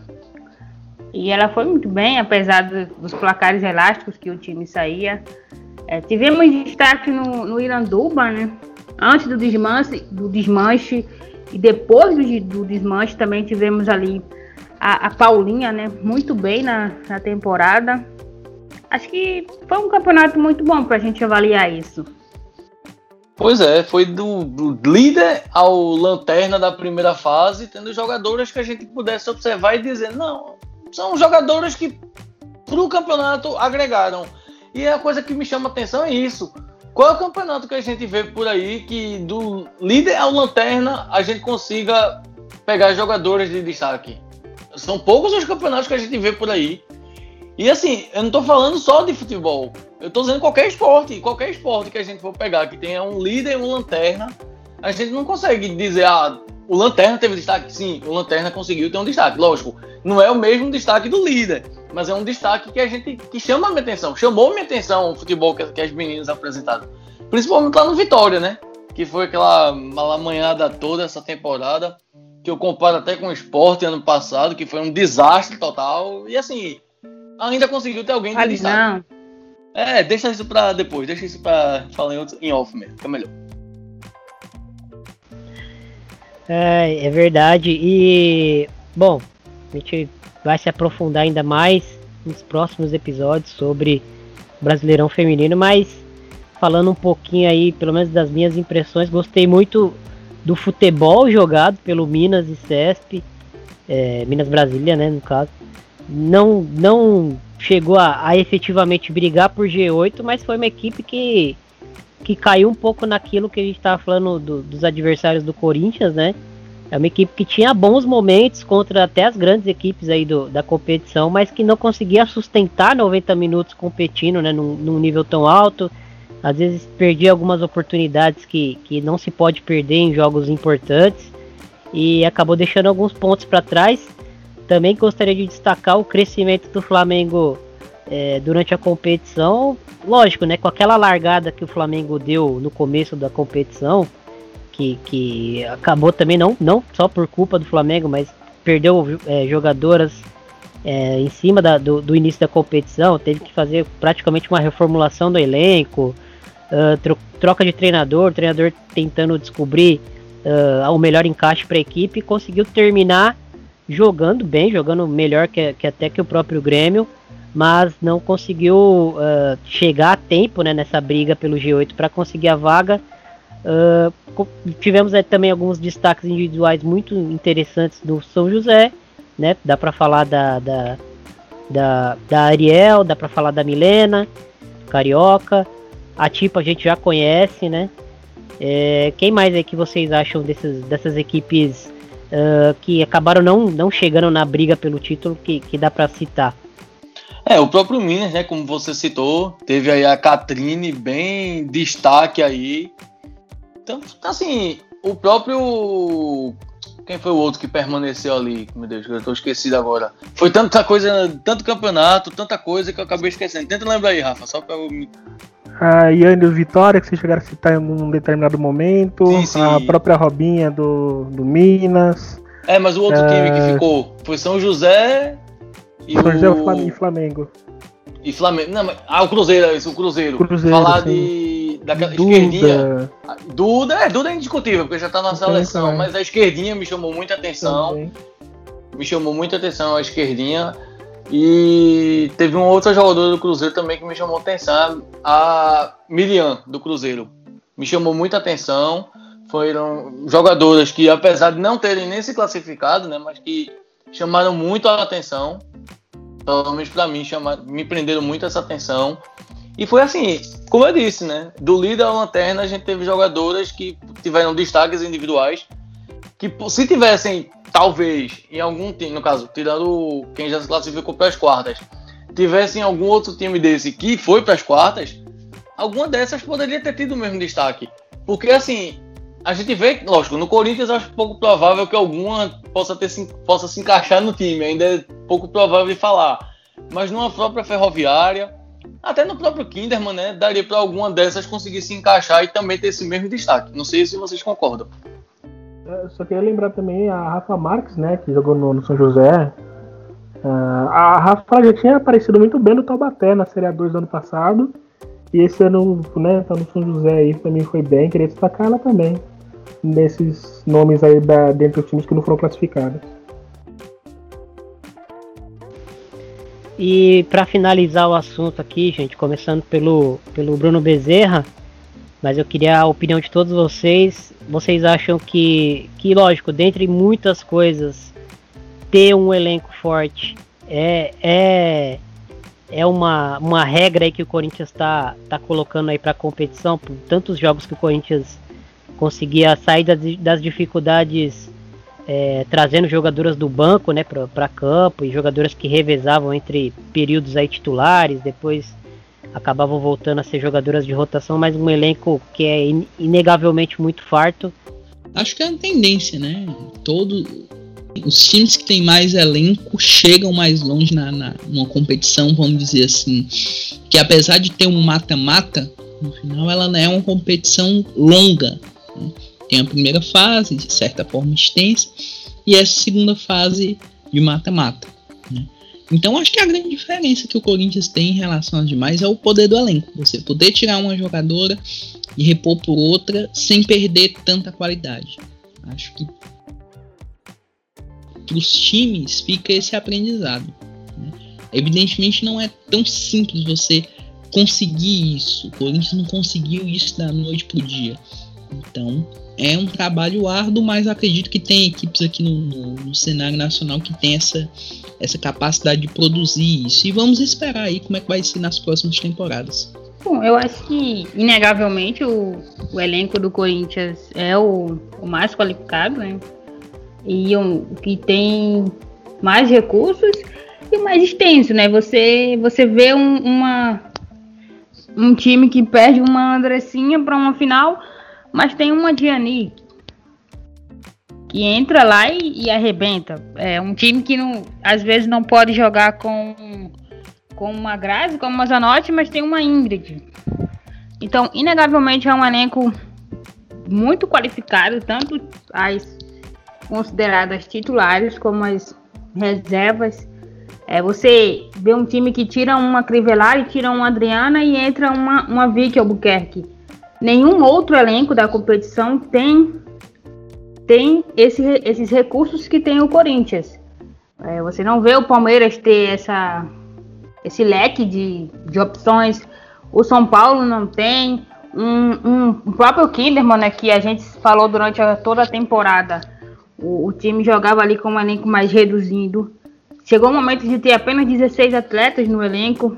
E ela foi muito bem, apesar do, dos placares elásticos que o time saía. É, tivemos destaque no, no Iranduba, né? Antes do desmanche, do desmanche e depois do, do desmanche também tivemos ali a, a Paulinha, né? Muito bem na, na temporada. Acho que foi um campeonato muito bom para a gente avaliar isso. Pois é, foi do, do, líder ao lanterna da primeira fase, tendo jogadoras que a gente pudesse observar e dizer, não, são jogadoras que para o campeonato agregaram. E a coisa que me chama atenção é isso. Qual é o campeonato que a gente vê por aí que do líder ao lanterna a gente consiga pegar jogadoras de destaque? São poucos os campeonatos que a gente vê por aí. E assim, eu não estou falando só de futebol. Eu estou dizendo qualquer esporte. Qualquer esporte que a gente for pegar que tenha um líder e um lanterna, a gente não consegue dizer, ah, o Lanterna teve destaque? Sim, o Lanterna conseguiu ter um destaque. Lógico, não é o mesmo destaque do líder, mas é um destaque que a gente que chama a minha atenção. Chamou minha atenção o futebol que, que as meninas apresentaram. Principalmente lá no Vitória, né? Que foi aquela malamanhada toda essa temporada, que eu comparo até com o esporte ano passado, que foi um desastre total. E assim, ainda conseguiu ter alguém destaque. Não. É, deixa isso pra depois, deixa isso pra falar em, outro, em off mesmo, fica melhor. É, é verdade. E, bom, a gente vai se aprofundar ainda mais nos próximos episódios sobre Brasileirão Feminino, mas falando um pouquinho aí, pelo menos das minhas impressões, gostei muito do futebol jogado pelo Minas e CESP, é, Minas Brasília, né, no caso. Não, não chegou a, a efetivamente brigar por G8, mas foi uma equipe que que caiu um pouco naquilo que a gente estava falando do, dos adversários do Corinthians, né? É uma equipe que tinha bons momentos contra até as grandes equipes aí do, da competição, mas que não conseguia sustentar 90 minutos competindo né, num, num nível tão alto. Às vezes perdia algumas oportunidades que, que não se pode perder em jogos importantes e acabou deixando alguns pontos para trás. Também gostaria de destacar o crescimento do Flamengo é, durante a competição. Lógico, né? Com aquela largada que o Flamengo deu no começo da competição, que, que acabou também não, não só por culpa do Flamengo, mas perdeu é, jogadoras é, em cima da, do, do, início da competição, teve que fazer praticamente uma reformulação do elenco, uh, tro, troca de treinador, treinador tentando descobrir uh, o melhor encaixe para a equipe, conseguiu terminar jogando bem, jogando melhor que, que até que o próprio Grêmio, mas não conseguiu uh, chegar a tempo né, nessa briga pelo G8 para conseguir a vaga. Uh, tivemos também alguns destaques individuais muito interessantes do São José, né? Dá para falar da, da, da, da, Ariel, dá para falar da Milena, Carioca. A Tipo a gente já conhece, né? É, quem mais é que vocês acham desses, dessas equipes uh, que acabaram não, não chegando na briga pelo título que, que dá para citar? É, o próprio Minas, né, como você citou, teve aí a Catrine bem destaque aí. Então, assim, o próprio quem foi o outro que permaneceu ali? Meu Deus, eu tô esquecido agora. Foi tanta coisa, tanto campeonato, tanta coisa que eu acabei esquecendo. Tenta lembrar aí, Rafa, só pra eu. A Yannis Vitória, que vocês chegaram a citar em algum determinado momento. Sim, sim. A própria Robinha do, do Minas. É, mas o outro é... time que ficou foi São José, e São José o... e Flamengo. E Flamengo. Não, mas... Ah, o Cruzeiro, isso, o Cruzeiro. Cruzeiro Falar sim. de. Daquela Duda. esquerdinha. Duda, é, Duda é indiscutível, porque já tá na seleção, mas a esquerdinha me chamou muita atenção. Também. Me chamou muita atenção a esquerdinha. E teve um outro jogador do Cruzeiro também que me chamou atenção, a Miriam, do Cruzeiro. Me chamou muita atenção. Foram jogadoras que, apesar de não terem nem se classificado, né, mas que chamaram muito a atenção. Pelo menos para mim, chamaram, me prenderam muito essa atenção. E foi assim, como eu disse, né? Do líder ao lanterna, a gente teve jogadoras que tiveram destaques individuais. Que se tivessem, talvez, em algum time, no caso, tirando quem já se classificou para as quartas, tivessem algum outro time desse que foi para as quartas, alguma dessas poderia ter tido o mesmo destaque. Porque assim, a gente vê, lógico, no Corinthians acho pouco provável que alguma possa, ter, possa se encaixar no time, ainda é pouco provável de falar. Mas numa própria ferroviária, até no próprio Kinderman, né, daria para alguma dessas conseguir se encaixar e também ter esse mesmo destaque. Não sei se vocês concordam. Só queria lembrar também a Rafa Marques, né, que jogou no, no São José. Uh, a Rafa já tinha aparecido muito bem no Taubaté na Série A2 do ano passado. E esse ano, né, tá no São José aí, também foi bem. Queria destacar ela também. Nesses nomes aí da, dentro dos times que não foram classificados. E para finalizar o assunto aqui, gente, começando pelo, pelo Bruno Bezerra, mas eu queria a opinião de todos vocês. Vocês acham que, que lógico, dentre muitas coisas, ter um elenco forte é, é, é uma, uma regra aí que o Corinthians está tá colocando aí para competição, por tantos jogos que o Corinthians conseguia sair das, das dificuldades é, trazendo jogadoras do banco né, para campo e jogadoras que revezavam entre períodos aí titulares, depois acabavam voltando a ser jogadoras de rotação, mas um elenco que é inegavelmente muito farto. Acho que é uma tendência, né? Todo, os times que têm mais elenco chegam mais longe na, na numa competição, vamos dizer assim, que apesar de ter um mata-mata, no final ela não é uma competição longa. Né? Tem a primeira fase, de certa forma extensa, e essa segunda fase de mata-mata. Né? Então acho que a grande diferença que o Corinthians tem em relação às demais é o poder do elenco. Você poder tirar uma jogadora e repor por outra sem perder tanta qualidade. Acho que para os times fica esse aprendizado. Né? Evidentemente não é tão simples você conseguir isso. O Corinthians não conseguiu isso da noite para o dia. Então é um trabalho árduo, mas acredito que tem equipes aqui no, no, no, cenário nacional que tem essa, essa capacidade de produzir isso. E vamos esperar aí como é que vai ser nas próximas temporadas. Bom, eu acho que, inegavelmente, o, o elenco do Corinthians é o, o mais qualificado, né? E o que tem mais recursos e mais extenso, né? Você, você vê um, uma, um time que perde uma Andressinha para uma final mas tem uma Diani que entra lá e, e, arrebenta. É um time que não, às vezes não pode jogar com, com uma Grazi, como uma Zanotti, mas tem uma Ingrid. Então, inegavelmente é um elenco muito qualificado, tanto as consideradas titulares como as reservas. É, você vê um time que tira uma Crivellari, tira uma Adriana e entra uma, uma Vicky Albuquerque nenhum outro elenco da competição tem tem esse, esses recursos que tem o Corinthians. É, você não vê o Palmeiras ter essa, esse leque de, de opções. O São Paulo não tem. Um, um, o próprio Kinderman, né, que a gente falou durante a, toda a temporada, o, o, time jogava ali com um elenco mais reduzido. Chegou o momento de ter apenas 16 atletas no elenco.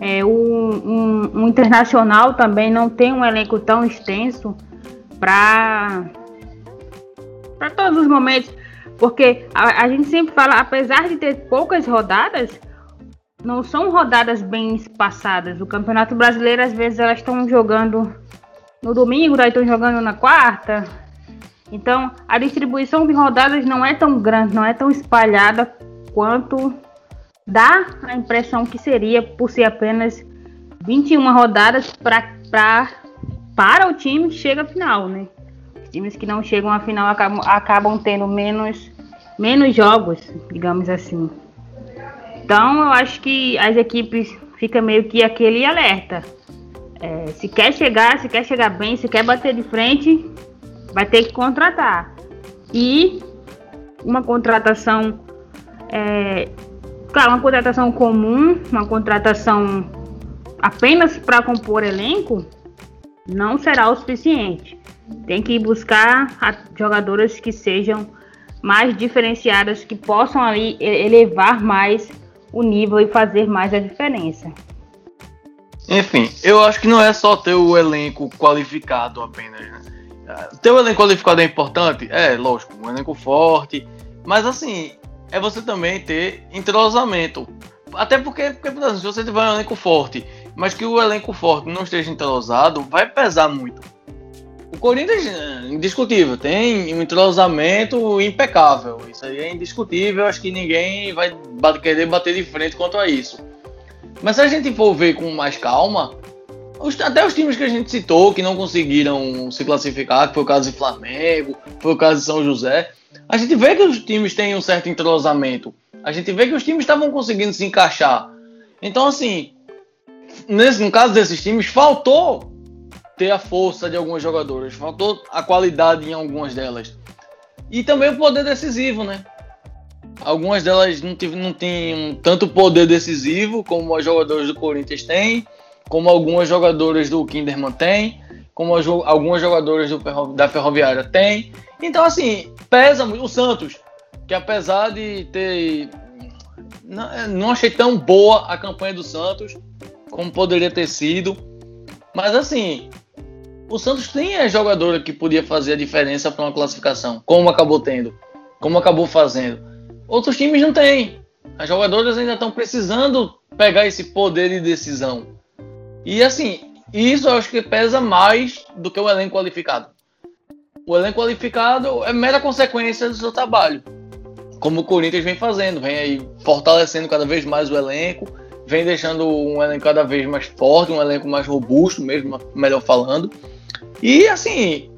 É, um, um, um, internacional também não tem um elenco tão extenso para para todos os momentos, porque a, a, gente sempre fala, apesar de ter poucas rodadas, não são rodadas bem espaçadas. O Campeonato Brasileiro às vezes elas estão jogando no domingo, daí estão jogando na quarta. Então a distribuição de rodadas não é tão grande, não é tão espalhada quanto dá a impressão que seria por ser apenas 21 rodadas pra, para o time que chega à final, né? Os times que não chegam à final acabam, acabam tendo menos, menos jogos, digamos assim. Então eu acho que as equipes fica meio que aquele alerta. É, se quer chegar, se quer chegar bem, se quer bater de frente, vai ter que contratar. E uma contratação é, Claro, uma contratação comum, uma contratação apenas para compor elenco, não será o suficiente. Tem que buscar jogadoras que sejam mais diferenciadas, que possam ali elevar mais o nível e fazer mais a diferença. Enfim, eu acho que não é só ter o elenco qualificado apenas, né? Ter o elenco qualificado é importante? É, lógico, um elenco forte. Mas assim, é você também ter entrosamento. Até porque, porque por exemplo, se você tiver um elenco forte, mas que o elenco forte não esteja entrosado, vai pesar muito. O Corinthians, é indiscutível, tem um entrosamento impecável. Isso aí é indiscutível. Acho que ninguém vai querer bater de frente quanto a isso. Mas se a gente for ver com mais calma, até os times que a gente citou que não conseguiram se classificar, que foi o caso de Flamengo, foi o caso de São José, a gente vê que os times têm um certo entrosamento. A gente vê que os times estavam conseguindo se encaixar. Então, assim, nesse, no caso desses times, faltou ter a força de alguns jogadores, faltou a qualidade em algumas delas. E também o poder decisivo, né? Algumas delas não, tive, não tinham tanto poder decisivo como os jogadores do Corinthians têm, como algumas jogadoras do Kinderman têm, como algumas jogadoras do, da Ferroviária têm. Então, assim, pesa muito. O Santos, que apesar de ter. Não, não achei tão boa a campanha do Santos como poderia ter sido. Mas, assim, o Santos tem a jogadora que podia fazer a diferença para uma classificação, como acabou tendo, como acabou fazendo. Outros times não têm. As jogadoras ainda estão precisando pegar esse poder de decisão. E assim, isso eu acho que pesa mais do que o elenco qualificado. O elenco qualificado é mera consequência do seu trabalho. Como o Corinthians vem fazendo, vem aí fortalecendo cada vez mais o elenco, vem deixando um elenco cada vez mais forte, um elenco mais robusto, mesmo melhor falando. E assim,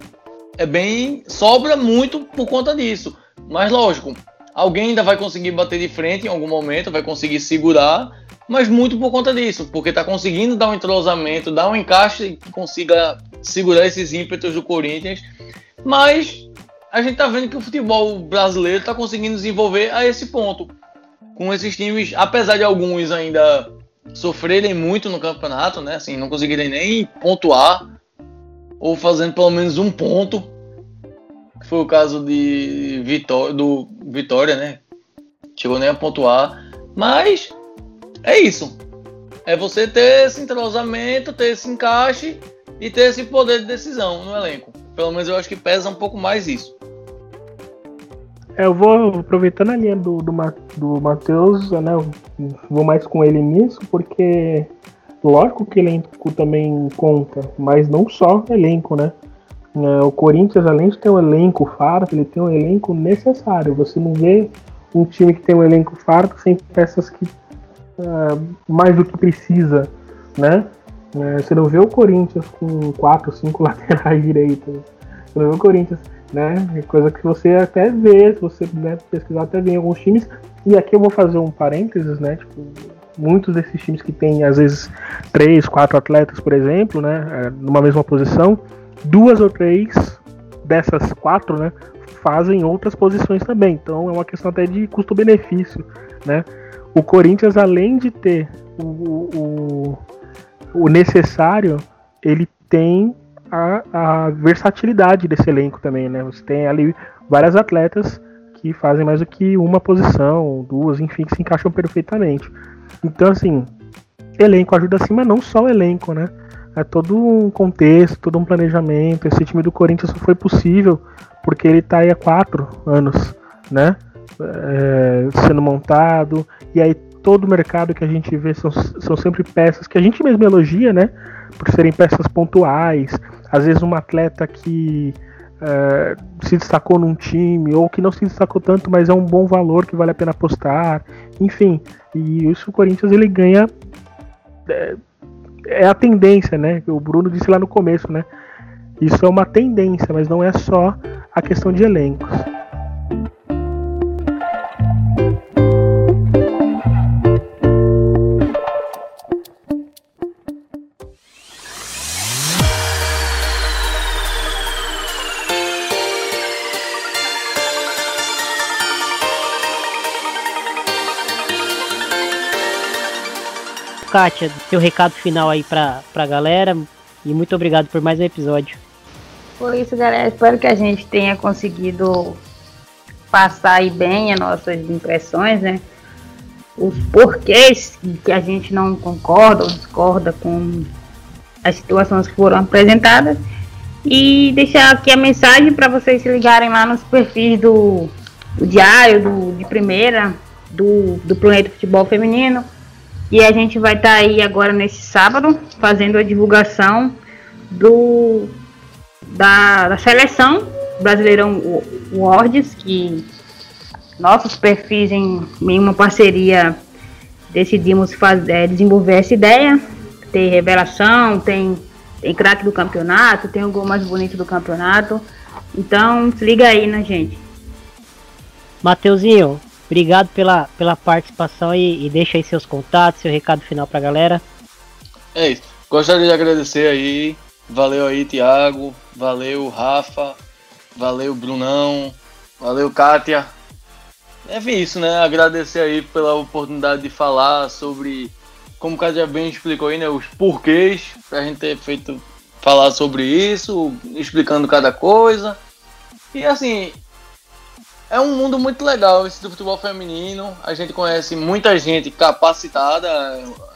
é bem. sobra muito por conta disso. Mas lógico, alguém ainda vai conseguir bater de frente em algum momento, vai conseguir segurar, mas muito por conta disso, porque está conseguindo dar um entrosamento, dar um encaixe que consiga segurar esses ímpetos do Corinthians. Mas a gente está vendo que o futebol brasileiro está conseguindo desenvolver a esse ponto. Com esses times, apesar de alguns ainda sofrerem muito no campeonato, né? Assim, não conseguirem nem pontuar ou fazendo pelo menos um ponto, que foi o caso de Vitória, do Vitória, né? Chegou nem a pontuar, mas é isso. É você ter esse entrosamento, ter esse encaixe e ter esse poder de decisão no elenco. Pelo menos eu acho que pesa um pouco mais isso. Eu vou aproveitando a linha do, do, do Matheus, né? Vou mais com ele nisso, porque Lógico que elenco também conta, mas não só elenco, né? É, o Corinthians, além de ter um elenco farto, ele tem um elenco necessário. Você não vê um time que tem um elenco farto sem peças que uh, mais do que precisa, né? É, você não vê o Corinthians com quatro, cinco laterais direitos. Você não vê o Corinthians, né? É coisa que você até vê, se você né, pesquisar até vê em alguns times. E aqui eu vou fazer um parênteses, né? Tipo, muitos desses times que tem às vezes três, quatro atletas, por exemplo, né, é, numa mesma posição, duas ou três dessas quatro, né, fazem outras posições também. Então é uma questão até de custo-benefício, né? O Corinthians, além de ter o, o, o necessário, ele tem a, a, versatilidade desse elenco também, né? Você tem ali várias atletas que fazem mais do que uma posição, duas, enfim, que se encaixam perfeitamente. Então, assim, elenco ajuda sim, mas não só o elenco, né? É todo um contexto, todo um planejamento. Esse time do Corinthians só foi possível porque ele está aí há quatro anos, né? É, sendo montado. E aí todo o mercado que a gente vê são, são sempre peças que a gente mesmo elogia, né? Por serem peças pontuais. Às vezes um atleta que é, se destacou num time, ou que não se destacou tanto, mas é um bom valor que vale a pena apostar. Enfim, e isso o Corinthians ele ganha. É, é a tendência, né? O Bruno disse lá no começo, né? Isso é uma tendência, mas não é só a questão de elencos. Kátia, seu recado final aí pra, pra galera. E muito obrigado por mais um episódio. Foi isso, galera. Espero que a gente tenha conseguido passar aí bem as nossas impressões, né? Os porquês que a gente não concorda ou discorda com as situações que foram apresentadas. E deixar aqui a mensagem para vocês se ligarem lá nos perfis do, do Diário, do, de Primeira, do, do Planeta Futebol Feminino e a gente vai estar tá aí agora nesse sábado fazendo a divulgação do da, da seleção Brasileirão Words, que nossos perfis em, em uma parceria decidimos fazer, é, desenvolver essa ideia. Tem revelação, tem, tem craque do campeonato, tem o gol mais bonito do campeonato. Então, se liga aí, né, gente? Mateuzinho, Obrigado pela, pela participação e, e deixa aí seus contatos, seu recado final pra galera. É isso. Gostaria de agradecer aí. Valeu aí, Thiago. Valeu, Rafa. Valeu, Brunão. Valeu, Kátia. É isso, né? Agradecer aí pela oportunidade de falar sobre, como o Kátia bem explicou aí, né? Os porquês, pra gente ter feito falar sobre isso, explicando cada coisa. E assim, é um mundo muito legal esse do futebol feminino. A gente conhece muita gente capacitada.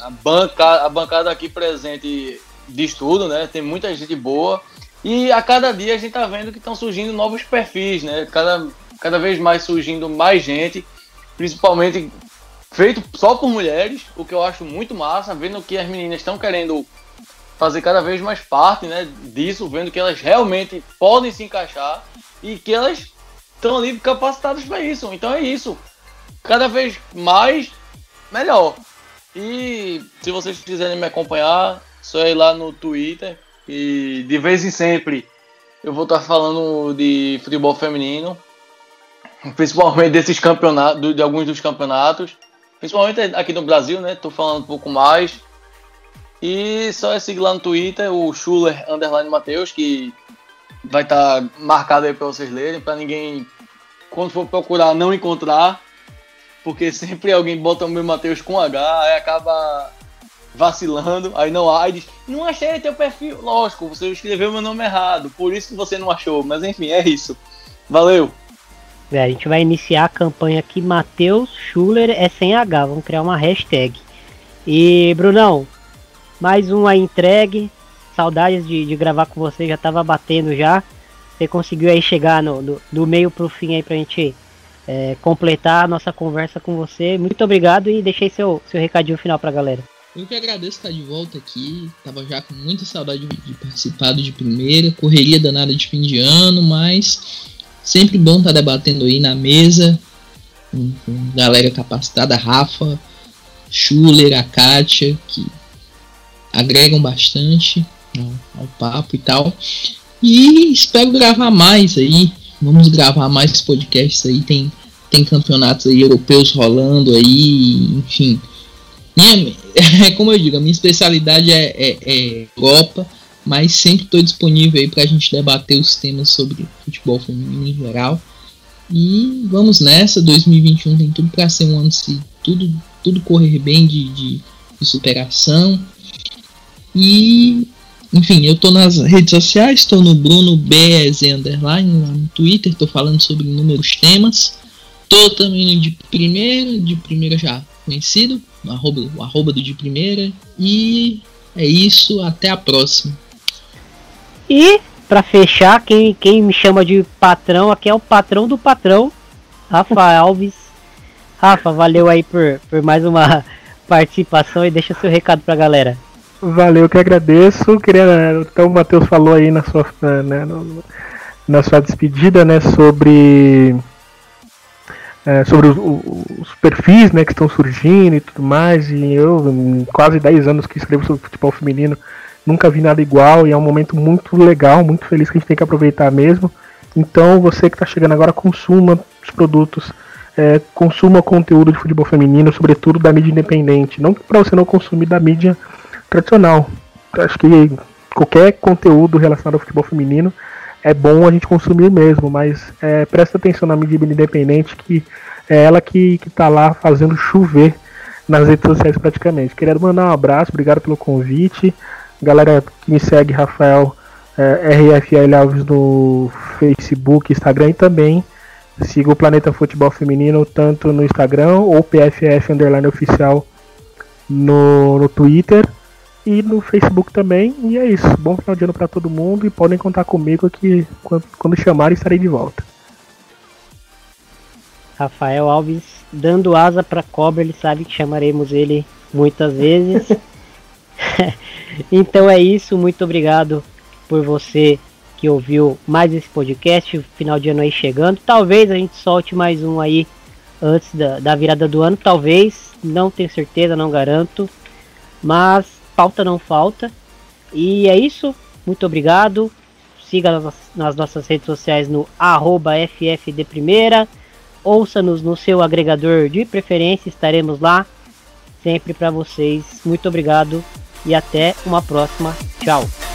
A, banca, a bancada aqui presente de estudo, né? Tem muita gente boa. E a cada dia a gente tá vendo que estão surgindo novos perfis, né? Cada, cada vez mais surgindo mais gente, principalmente feito só por mulheres, o que eu acho muito massa, vendo que as meninas estão querendo fazer cada vez mais parte né, disso, vendo que elas realmente podem se encaixar e que elas estão ali capacitados para isso. Então é isso. Cada vez mais, melhor. E se vocês quiserem me acompanhar, só ir lá no Twitter. E de vez em sempre eu vou estar falando de futebol feminino. Principalmente desses campeonatos, de alguns dos campeonatos. Principalmente aqui no Brasil, né? Tô falando um pouco mais. E só é seguir lá no Twitter o Schuller Underline Matheus, que vai estar tá marcado aí para vocês lerem, para ninguém, quando for procurar, não encontrar, porque sempre alguém bota o meu Matheus com H, aí acaba vacilando, aí não há, diz, não achei teu perfil. Lógico, você escreveu meu nome errado, por isso que você não achou, mas enfim, é isso. Valeu! É, a gente vai iniciar a campanha aqui, Matheus Schuller é sem H, vamos criar uma hashtag. E Brunão, mais um aí entregue, Saudades de, de gravar com você, já tava batendo já. Você conseguiu aí chegar no, do, do meio pro fim aí pra gente é, completar a nossa conversa com você. Muito obrigado e deixei seu, seu recadinho final pra galera. Eu que agradeço estar de volta aqui. Tava já com muita saudade de participar de primeira, correria danada de fim de ano, mas sempre bom estar debatendo aí na mesa com, com galera capacitada, Rafa, Schuller, a Kátia, que agregam bastante ao, papo e tal. E espero gravar mais aí. Vamos gravar mais podcasts aí. Tem, tem campeonatos aí europeus rolando aí, enfim. Minha, é como eu digo, a minha especialidade é, é, é Europa, mas sempre estou disponível aí para a gente debater os temas sobre futebol feminino em geral. E vamos nessa, 2021 tem tudo para ser um ano se tudo, tudo correr bem de, de, de superação. E enfim, eu tô nas redes sociais, estou no Bruno BZ Underline, lá no Twitter, estou falando sobre inúmeros temas. Tô também no de primeira, de primeira já conhecido, no arroba, o arroba do de primeira. E é isso, até a próxima. E para fechar, quem, quem me chama de patrão aqui é o patrão do patrão, Rafa Alves. Rafa, valeu aí por, por mais uma participação e deixa seu recado pra galera. Valeu, que agradeço. Queria, então o Matheus falou aí na sua, né, na sua despedida, né, sobre é, sobre os, os, perfis, né, que estão surgindo e tudo mais. E eu, em quase 10 anos que escrevo sobre futebol feminino, nunca vi nada igual e é um momento muito legal, muito feliz que a gente tem que aproveitar mesmo. Então, você que está chegando agora, consuma os produtos, é, consuma conteúdo de futebol feminino, sobretudo da mídia independente. Não para você não consumir da mídia tradicional. Acho que qualquer conteúdo relacionado ao futebol feminino é bom a gente consumir mesmo, mas é, presta atenção na mídia independente que é ela que, que tá lá fazendo chover nas redes sociais praticamente. Queria mandar um abraço, obrigado pelo convite. Galera que me segue, Rafael é, RFL Alves no Facebook, Instagram e também siga o Planeta Futebol Feminino tanto no Instagram ou PFF Underline Oficial no, no Twitter e no Facebook também. E é isso. Bom final de ano para todo mundo e podem contar comigo que quando, chamarem estarei de volta. Rafael Alves dando asa para cobra, ele sabe que chamaremos ele muitas vezes. então é isso, muito obrigado por você que ouviu mais esse podcast, final de ano aí chegando. Talvez a gente solte mais um aí antes da, da virada do ano, talvez, não tenho certeza, não garanto. Mas pauta não falta. E é isso. Muito obrigado. Siga nas, nossas redes sociais no arroba FFDprimeira. ouça-nos no seu agregador de preferência, estaremos lá sempre para vocês. Muito obrigado e até uma próxima. Tchau.